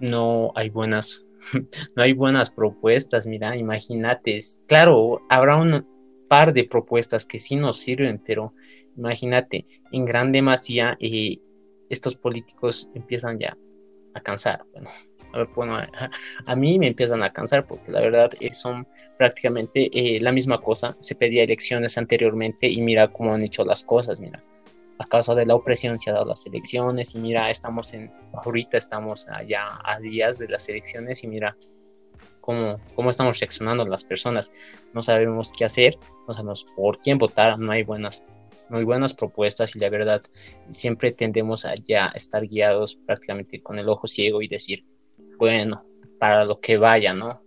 D: no hay buenas, no hay buenas propuestas. Mira, imagínate, claro, habrá un par de propuestas que sí nos sirven, pero imagínate, en gran demasía, eh, estos políticos empiezan ya a cansar. Bueno, a, ver, bueno, a, mí me empiezan a cansar porque la verdad eh, son prácticamente eh, la misma cosa. Se pedía elecciones anteriormente y mira cómo han hecho las cosas, mira. A causa de la opresión se han dado las elecciones y mira, estamos en, ahorita estamos allá a días de las elecciones y mira cómo, estamos reaccionando las personas. No sabemos qué hacer, no sabemos por quién votar, no hay buenas muy buenas propuestas y la verdad siempre tendemos a estar guiados prácticamente con el ojo ciego y decir, bueno, para lo que vaya, ¿no?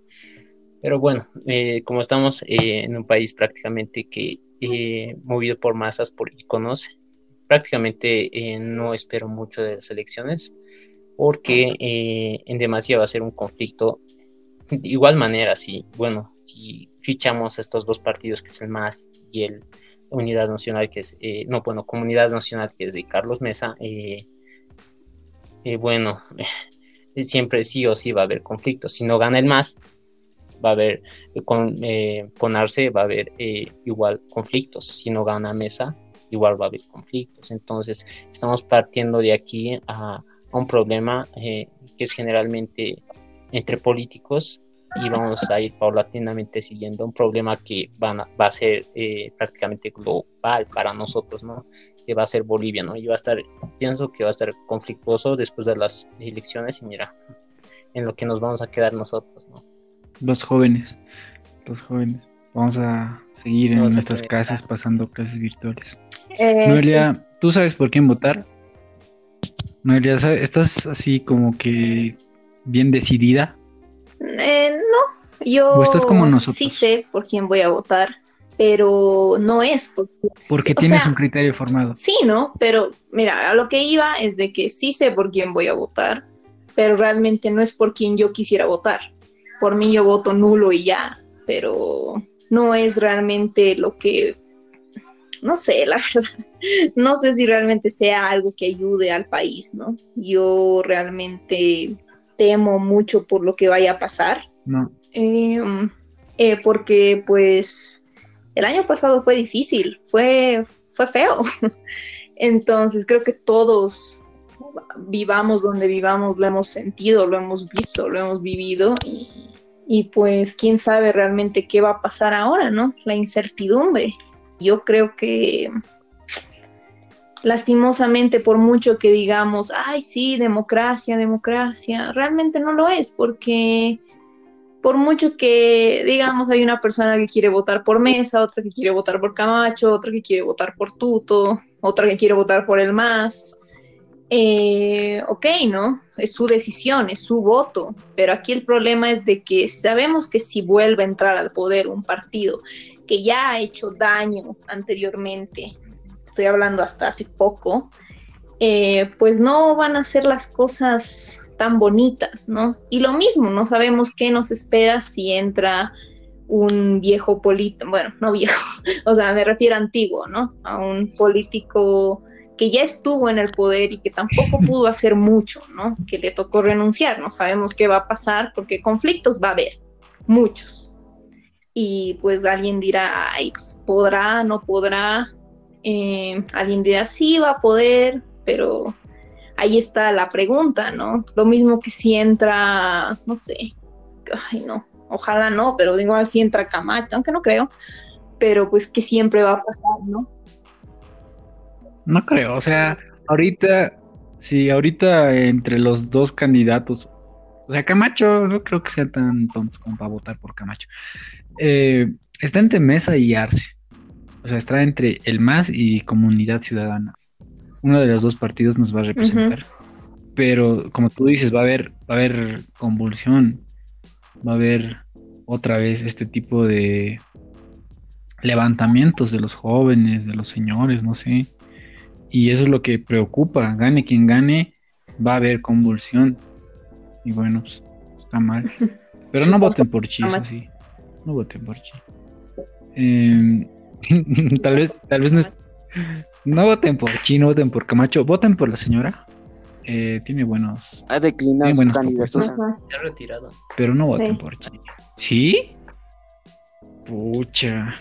D: Pero bueno, eh, como estamos eh, en un país prácticamente que eh, movido por masas, por iconos, prácticamente no espero mucho de las elecciones porque en demasía va a ser un conflicto de igual manera, si, bueno, si fichamos estos dos partidos que es el MAS y el Unidad Nacional, que es, eh, no, bueno, Comunidad Nacional, que es de Carlos Mesa, eh, eh, bueno, siempre sí o sí va a haber conflictos. Si no gana el más, va a haber, con, con Arce va a haber igual conflictos. Si no gana Mesa, igual va a haber conflictos. Entonces, estamos partiendo de aquí a un problema que es generalmente entre políticos y vamos a ir paulatinamente siguiendo un problema que van va a ser eh, prácticamente global para nosotros, ¿no? Que va a ser Bolivia, ¿no? Y va a estar, pienso que va a estar conflictuoso después de las elecciones y mira, en lo que nos vamos a quedar nosotros, ¿no?
A: Los jóvenes, los jóvenes. Vamos a seguir en nuestras casas pasando clases virtuales. Eh, Noelia, ¿tú sabes por quién votar? Noelia, ¿estás así como que bien decidida?
B: Eh, no, yo sí sé por quién voy a votar, pero no es porque...
A: Porque tienes un criterio formado.
B: Sí, ¿no? Pero mira, a lo que iba es de que sí sé por quién voy a votar, pero realmente no es por quien yo quisiera votar. Por mí yo voto nulo y ya, pero no es realmente lo que... No sé, la verdad, no sé si realmente sea algo que ayude al país, ¿no? Yo realmente temo mucho por lo que vaya a pasar.
A: No.
B: Em, eh, porque pues el año pasado fue difícil, fue, fue feo. Entonces creo que todos vivamos donde vivamos, lo hemos sentido, lo hemos visto, lo hemos vivido y, y pues quién sabe realmente qué va a pasar ahora, ¿no? La incertidumbre. Yo creo que lastimosamente, por mucho que digamos, ay, sí, democracia, democracia, realmente no lo es, porque por mucho que digamos, hay una persona que quiere votar por Mesa, otra que quiere votar por Camacho, otra que quiere votar por Tuto, otra que quiere votar por el MAS. Eh, ok, ¿no? Es su decisión, es su voto, pero aquí el problema es de que sabemos que si vuelve a entrar al poder un partido que ya ha hecho daño anteriormente estoy hablando hasta hace poco, eh, pues no van a ser las cosas tan bonitas, ¿no? Y lo mismo, no sabemos qué nos espera si entra un viejo político, bueno, no viejo, o sea, me refiero a antiguo, ¿no? A un político que ya estuvo en el poder y que tampoco pudo hacer mucho, ¿no? Que le tocó renunciar, no sabemos qué va a pasar porque conflictos va a haber, muchos. Y pues alguien dirá, ay, pues, podrá, no podrá, eh, alguien dirá, sí, va a poder, pero ahí está la pregunta, ¿no? Lo mismo que si entra, no sé, ay, no, ojalá no, pero igual si entra Camacho, aunque no creo, pero pues que siempre va a pasar, ¿no?
A: No creo, o sea, ahorita, sí, ahorita entre los dos candidatos, o sea, Camacho no creo que sea tan tonto como para votar por Camacho. Eh, está entre Mesa y Arce. O sea, está entre el MAS y Comunidad Ciudadana. Uno de los dos partidos nos va a representar. Pero como tú dices, va a haber, va a haber convulsión. Va a haber otra vez este tipo de levantamientos de los jóvenes, de los señores, no sé. Y eso es lo que preocupa. Gane quien gane, va a haber convulsión. Y bueno, pues, está mal. Pero no voten por Chi, sí. No voten por Chi. Eh, tal vez, tal vez no No voten por Chino, voten por Camacho, voten por la señora. Eh, tiene buenos.
C: Ha declinado
A: su candidatura.
D: ha retirado.
A: Pero no voten por Chino. ¿Sí? Pucha.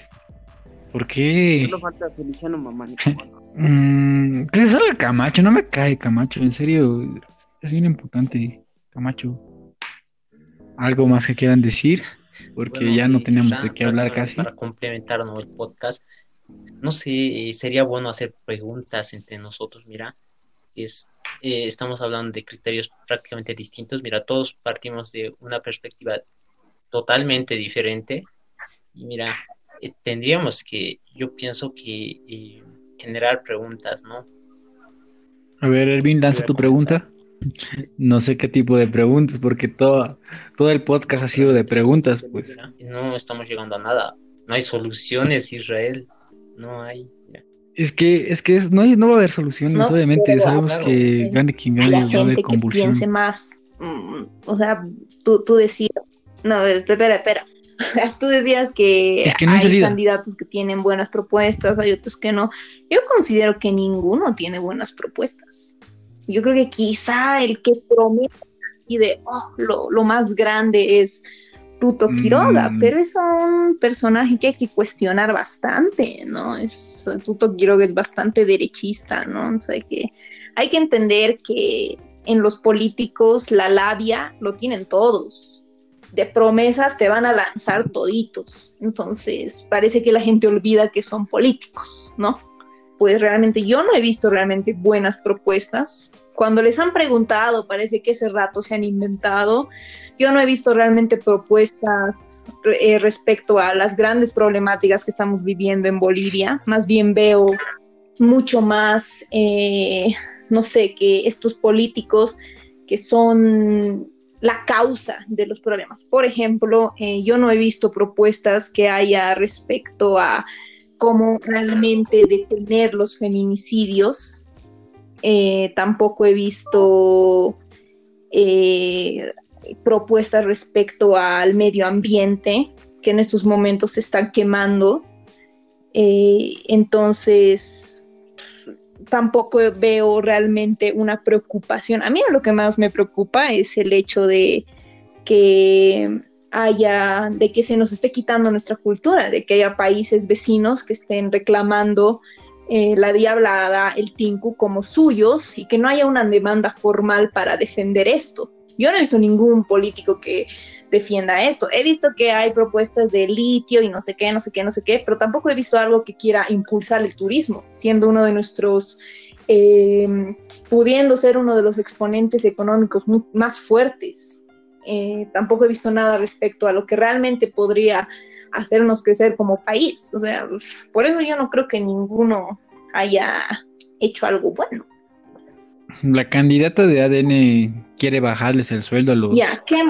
A: ¿Por qué?
C: Solo falta Feliciano Mamá.
A: mm, que salga Camacho, no me cae Camacho, en serio. Es bien importante, Camacho. ¿Algo más que quieran decir? Porque ya no tenemos de qué hablar casi.
D: Para complementar el podcast, no sé, eh, sería bueno hacer preguntas entre nosotros, mira. Es, eh, estamos hablando de criterios prácticamente distintos. Mira, todos partimos de una perspectiva totalmente diferente. Y mira, eh, tendríamos que, yo pienso que generar preguntas, ¿no?
A: A ver, Ervin, lanza tu pregunta. No sé qué tipo de preguntas, porque todo, todo el podcast ha sido de preguntas, pues.
D: No estamos llegando a nada. No hay soluciones, Israel. No hay.
A: Es que, es que no, no va a haber soluciones, obviamente. Sabemos que gane quien gane,
B: la gente que piense más. Mm, o sea, tú, tú decías. No, espera, espera. Tú decías que, hay candidatos que tienen buenas propuestas, hay otros que no. Yo considero que ninguno tiene buenas propuestas. Yo creo que quizá el que promete y de oh, lo, más grande es Tuto Quiroga, mm. pero es un personaje que hay que cuestionar bastante, ¿no? Es, Tuto Quiroga es bastante derechista, ¿no? O sea, que hay que entender que en los políticos la labia lo tienen todos de promesas te van a lanzar toditos. Entonces, parece que la gente olvida que son políticos, ¿no? Pues realmente yo no he visto realmente buenas propuestas. Cuando les han preguntado, parece que ese rato se han inventado. Yo no he visto realmente propuestas eh, respecto a las grandes problemáticas que estamos viviendo en Bolivia. Más bien veo mucho más, eh, no sé, que estos políticos que son la causa de los problemas. Por ejemplo, eh, yo no he visto propuestas que haya respecto a cómo realmente detener los feminicidios. Eh, tampoco he visto eh, propuestas respecto al medio ambiente, que en estos momentos se están quemando. entonces, tampoco veo realmente una preocupación. A mí lo que más me preocupa es el hecho de que haya, de que se nos esté quitando nuestra cultura, de que haya países vecinos que estén reclamando eh, la diablada, el tinku como suyos y que no haya una demanda formal para defender esto. Yo no he visto ningún político que defienda esto. He visto que hay propuestas de litio y no sé qué, no sé qué, no sé qué, pero tampoco he visto algo que quiera impulsar el turismo, siendo uno de nuestros, eh, pudiendo ser uno de los exponentes económicos más fuertes. Eh, tampoco he visto nada respecto a lo que realmente podría hacernos crecer como país. O sea, por eso yo no creo que ninguno haya hecho algo bueno
A: la candidata de ADN quiere bajarles el sueldo a los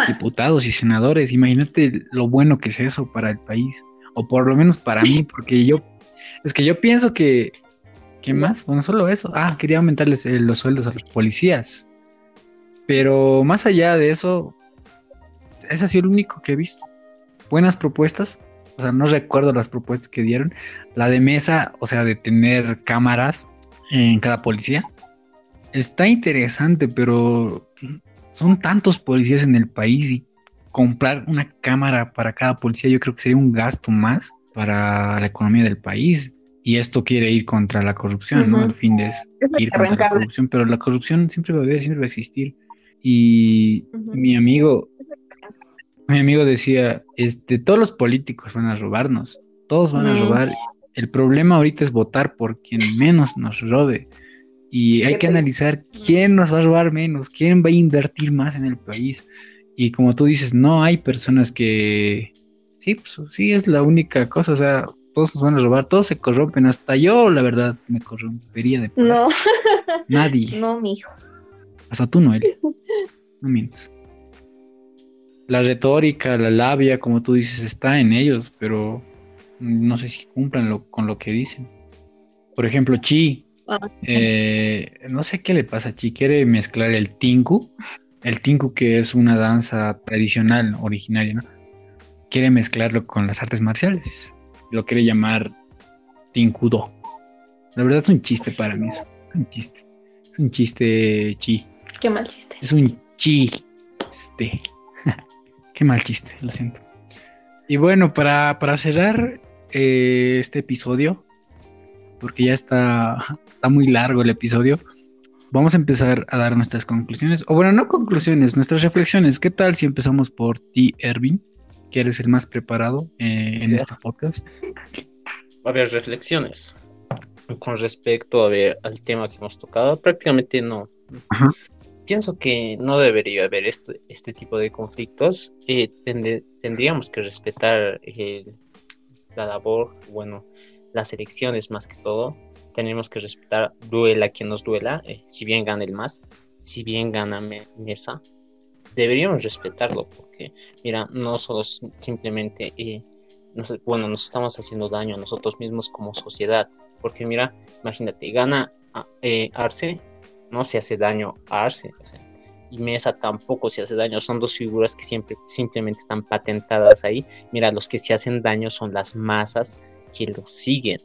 A: diputados y senadores. Imagínate lo bueno que es eso para el país, o por lo menos para mí, porque yo, es que yo pienso que, ¿qué más? Bueno, solo eso. Ah, quería aumentarles eh, los sueldos a los policías. Pero más allá de eso, ese ha sido el único que he visto. Buenas propuestas, o sea, no recuerdo las propuestas que dieron. La de mesa, o sea, de tener cámaras en cada policía está interesante, pero son tantos policías en el país y comprar una cámara para cada policía yo creo que sería un gasto más para la economía del país. Y esto quiere ir contra la corrupción, ¿no? El fin es ir contra la corrupción, pero la corrupción siempre va a haber, siempre va a existir. Y mi amigo, mi amigo decía, este, todos los políticos van a robarnos, todos van a robar. El problema ahorita es votar por quien menos nos robe. Y hay que analizar quién nos va a robar menos, quién va a invertir más en el país. Y como tú dices, no hay personas que... Sí, pues sí, es la única cosa. O sea, todos nos van a robar, todos se corrompen. Hasta yo, la verdad, me corrompería de...
B: No.
A: Nadie.
B: No, mijo.
A: Hasta tú, Noel. No mientas. La retórica, la labia, como tú dices, está en ellos, pero no sé si cumplan lo, con lo que dicen. Por ejemplo, Chi, eh, no sé qué le pasa, Chi. Quiere mezclar el tinku, el tinku que es una danza tradicional originaria, ¿no? Quiere mezclarlo con las artes marciales. Lo quiere llamar tinkudo. La verdad es un chiste para mí. Es un chiste. Es un chiste, Chi.
B: Qué mal chiste.
A: Es un chiste. Qué mal chiste, lo siento. Y bueno, para, para cerrar eh, este episodio, porque ya está, está muy largo el episodio, vamos a empezar a dar nuestras conclusiones, o bueno, no conclusiones, nuestras reflexiones. ¿Qué tal si empezamos por ti, Ervin, que eres el más preparado eh, en este podcast?
D: A ver, reflexiones. Con respecto a ver, al tema que hemos tocado, prácticamente no. Pienso que no debería haber este, este tipo de conflictos. Eh, tendríamos que respetar eh, la labor, bueno, las elecciones más que todo tenemos que respetar, duela quien nos duela, eh, si bien gana el más, si bien gana Mesa, deberíamos respetarlo, porque, mira, no solo simplemente, eh, bueno, nos estamos haciendo daño a nosotros mismos como sociedad, porque mira, imagínate, gana eh, Arce, no se hace daño a Arce, y Mesa tampoco se hace daño, son dos figuras que siempre simplemente están patentadas ahí. Mira, los que se hacen daño son las masas que lo siguen.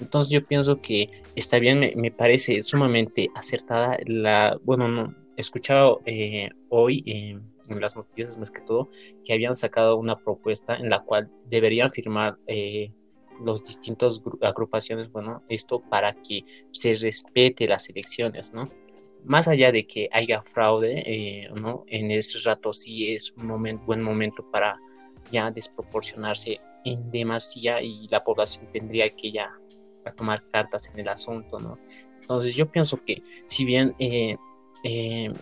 D: Entonces yo pienso que está bien, me, parece sumamente acertada la, bueno, no, he escuchado eh, hoy en las noticias más que todo que habían sacado una propuesta en la cual deberían firmar eh, los distintos agrupaciones, bueno, esto para que se respete las elecciones, ¿no? Más allá de que haya fraude, eh, ¿no? En ese rato sí es un momento, buen momento para ya desproporcionarse en demasía y la población tendría que ya tomar cartas en el asunto, ¿no? Entonces yo pienso que si bien eh, eh,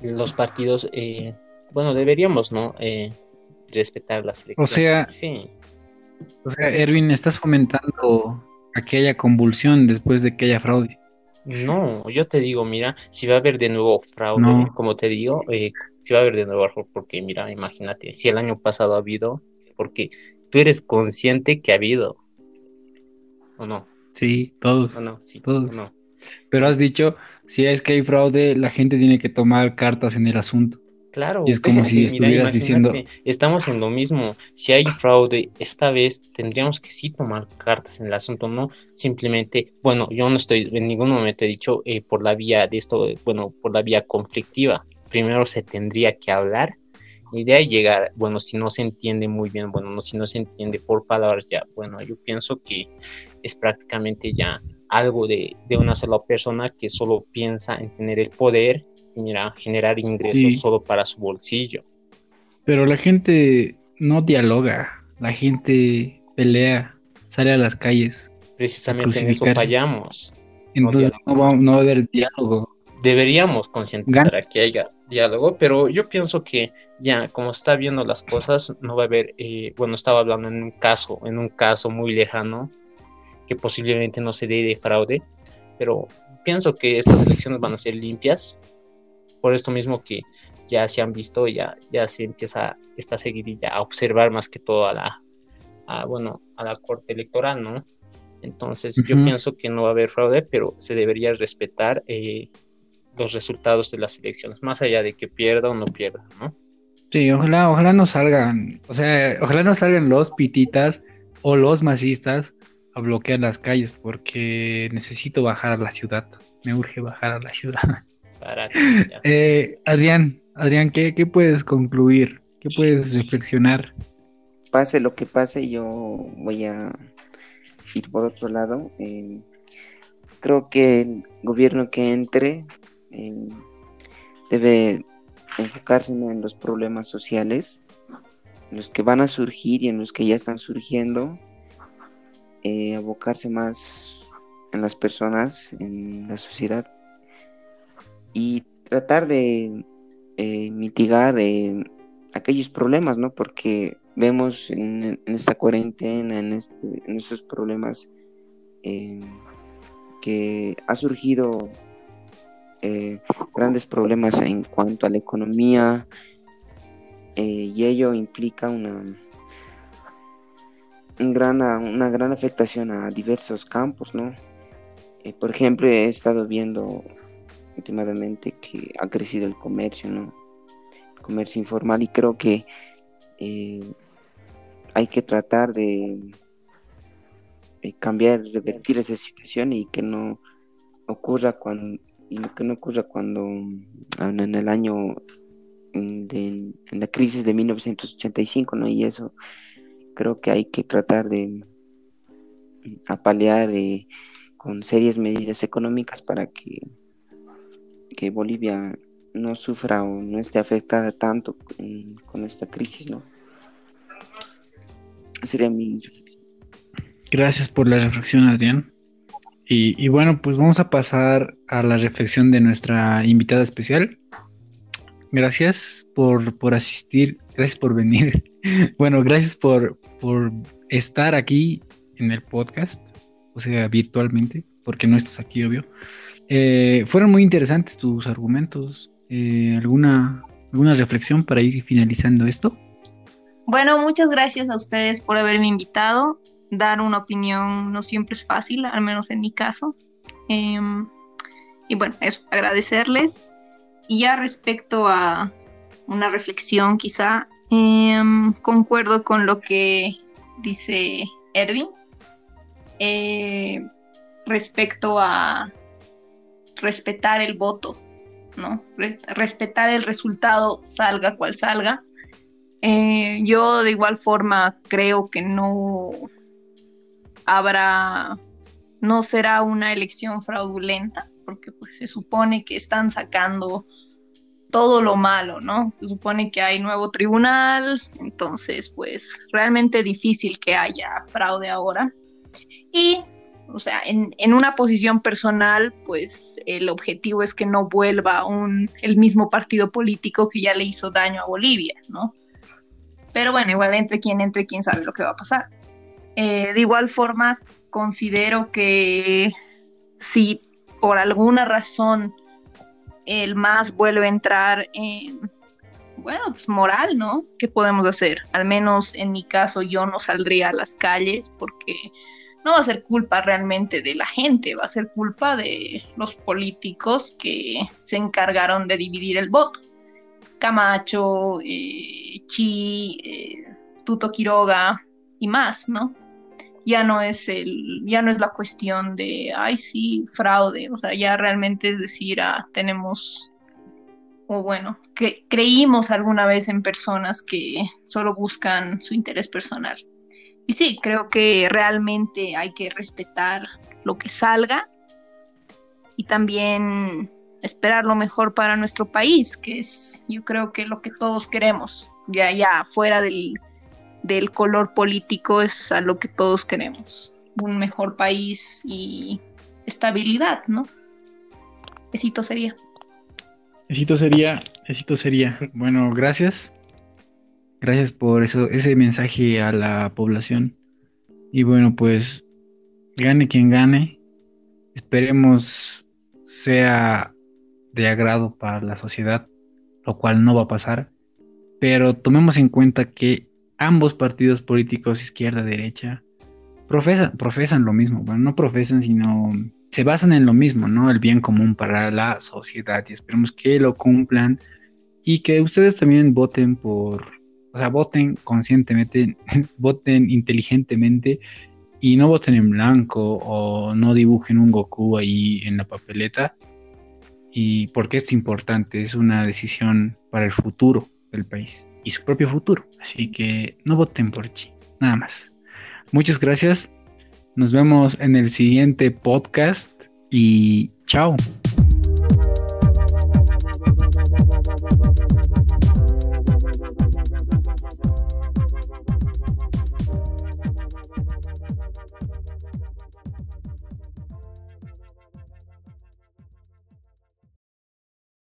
D: los partidos, eh, bueno, deberíamos, ¿no? respetar las elecciones.
A: O sea, sí. O sea, Erwin, estás fomentando a que haya convulsión después de que haya fraude.
D: No, yo te digo, mira, si va a haber de nuevo fraude, como te digo, si va a haber de nuevo porque mira, imagínate, si el año pasado ha habido, porque tú eres consciente que ha habido, ¿o no?
A: Sí, todos. No, sí, todos. No. Pero has dicho, si es que hay fraude, la gente tiene que tomar cartas en el asunto.
D: Claro.
A: Y es como si estuvieras diciendo.
D: Estamos en lo mismo. Si hay fraude, esta vez tendríamos que sí tomar cartas en el asunto, no simplemente. Bueno, yo no estoy en ningún momento he dicho eh, por la vía de esto, bueno, por la vía conflictiva. Primero se tendría que hablar y de ahí llegar, bueno, si no se entiende muy bien, bueno, no, si no se entiende por palabras, ya, bueno, yo pienso que es prácticamente ya algo de, una sola persona que solo piensa en tener el poder mira, generar ingresos solo para su bolsillo.
A: Pero la gente no dialoga, la gente pelea, sale a las calles.
D: Precisamente en eso fallamos.
A: Entonces no, va, no va a haber diálogo.
D: Deberíamos concientizar a que haya diálogo, pero yo pienso que ya, como está viendo las cosas, no va a haber, eh, bueno, estaba hablando en un caso, en un caso muy lejano, que posiblemente no se dé de fraude, pero pienso que estas elecciones van a ser limpias, por esto mismo que ya se han visto, ya, ya se empieza esta seguidilla a observar más que todo a la, bueno, a la corte electoral, ¿no? Entonces yo pienso que no va a haber fraude, pero se debería respetar eh, los resultados de las elecciones, más allá de que pierda o no pierda, ¿no?
A: Sí, ojalá, ojalá no salgan, o sea, ojalá no salgan los pititas o los masistas a bloquear las calles porque necesito bajar a la ciudad, me urge bajar a la ciudad. eh, Adrián, Adrián, ¿qué, ¿qué, puedes concluir? ¿Qué puedes reflexionar?
C: Pase lo que pase, yo voy a ir por otro lado. Eh, creo que el gobierno que entre debe enfocarse en los problemas sociales, en los que van a surgir y en los que ya están surgiendo, eh, abocarse más en las personas, en la sociedad y tratar de eh, mitigar eh, aquellos problemas, ¿no? Porque vemos en, esta cuarentena, en, este, estos problemas, que ha surgido eh, grandes problemas en cuanto a la economía y ello implica una, gran, una gran afectación a diversos campos, ¿no? Por ejemplo, he estado viendo últimamente que ha crecido el comercio, ¿no? El comercio informal y creo que hay que tratar de cambiar, revertir esa situación y que no ocurra cuando y que no ocurra cuando en el año de en la crisis de 1985, ¿no? Y eso creo que hay que tratar de apalear de, con serias medidas económicas para que que Bolivia no sufra o no esté afectada tanto con esta crisis, ¿no? Sería mi
A: Gracias por la reflexión, Adrián. Y, bueno, pues vamos a pasar a la reflexión de nuestra invitada especial. Gracias por, por asistir, gracias por venir. bueno, gracias por, por estar aquí en el podcast, o sea, virtualmente, porque no estás aquí, obvio. Eh, fueron muy interesantes tus argumentos. Eh, ¿alguna, ¿Alguna reflexión para ir finalizando esto?
B: Bueno, muchas gracias a ustedes por haberme invitado dar una opinión no siempre es fácil, al menos en mi caso. Em, y bueno, eso, agradecerles. Y ya respecto a una reflexión quizá, em, concuerdo con lo que dice Erwin eh, respecto a respetar el voto, ¿no? Respetar el resultado, salga cual salga. Eh, yo de igual forma creo que no, habrá, no será una elección fraudulenta, porque pues se supone que están sacando todo lo malo, ¿no? Se supone que hay nuevo tribunal, entonces pues realmente difícil que haya fraude ahora. Y, o sea, en, en una posición personal, pues el objetivo es que no vuelva un, el mismo partido político que ya le hizo daño a Bolivia, ¿no? Pero bueno, igual entre quien entre, quién sabe lo que va a pasar. Eh, de igual forma, considero que si por alguna razón el MAS vuelve a entrar en, bueno, pues moral, ¿no? ¿Qué podemos hacer? Al menos en mi caso yo no saldría a las calles porque no va a ser culpa realmente de la gente, va a ser culpa de los políticos que se encargaron de dividir el voto. Camacho, eh, Chi, eh, Tuto Quiroga y más, ¿no? ya no es el, ya no es la cuestión de, ay, sí, fraude, o sea, ya realmente es decir, ah, tenemos, o bueno, que creímos alguna vez en personas que solo buscan su interés personal. Y sí, creo que realmente hay que respetar lo que salga y también esperar lo mejor para nuestro país, que es yo creo que lo que todos queremos, ya ya fuera del del color político es a lo que todos queremos, un mejor país y estabilidad, ¿no? Esito sería.
A: Esito sería, esito sería. Bueno, gracias. Gracias por eso, ese mensaje a la población. Y bueno, pues gane quien gane. Esperemos sea de agrado para la sociedad, lo cual no va a pasar. Pero tomemos en cuenta que ambos partidos políticos, izquierda, derecha, profesan, profesan lo mismo. Bueno, no profesan, sino se basan en lo mismo, ¿no? El bien común para la sociedad y esperemos que lo cumplan y que ustedes también voten por, o sea, voten conscientemente, voten inteligentemente y no voten en blanco o no dibujen un Goku ahí en la papeleta. Y porque es importante, es una decisión para el futuro del país y su propio futuro. Así que no voten por Chi, nada más. Muchas gracias. Nos vemos en el siguiente podcast y chao.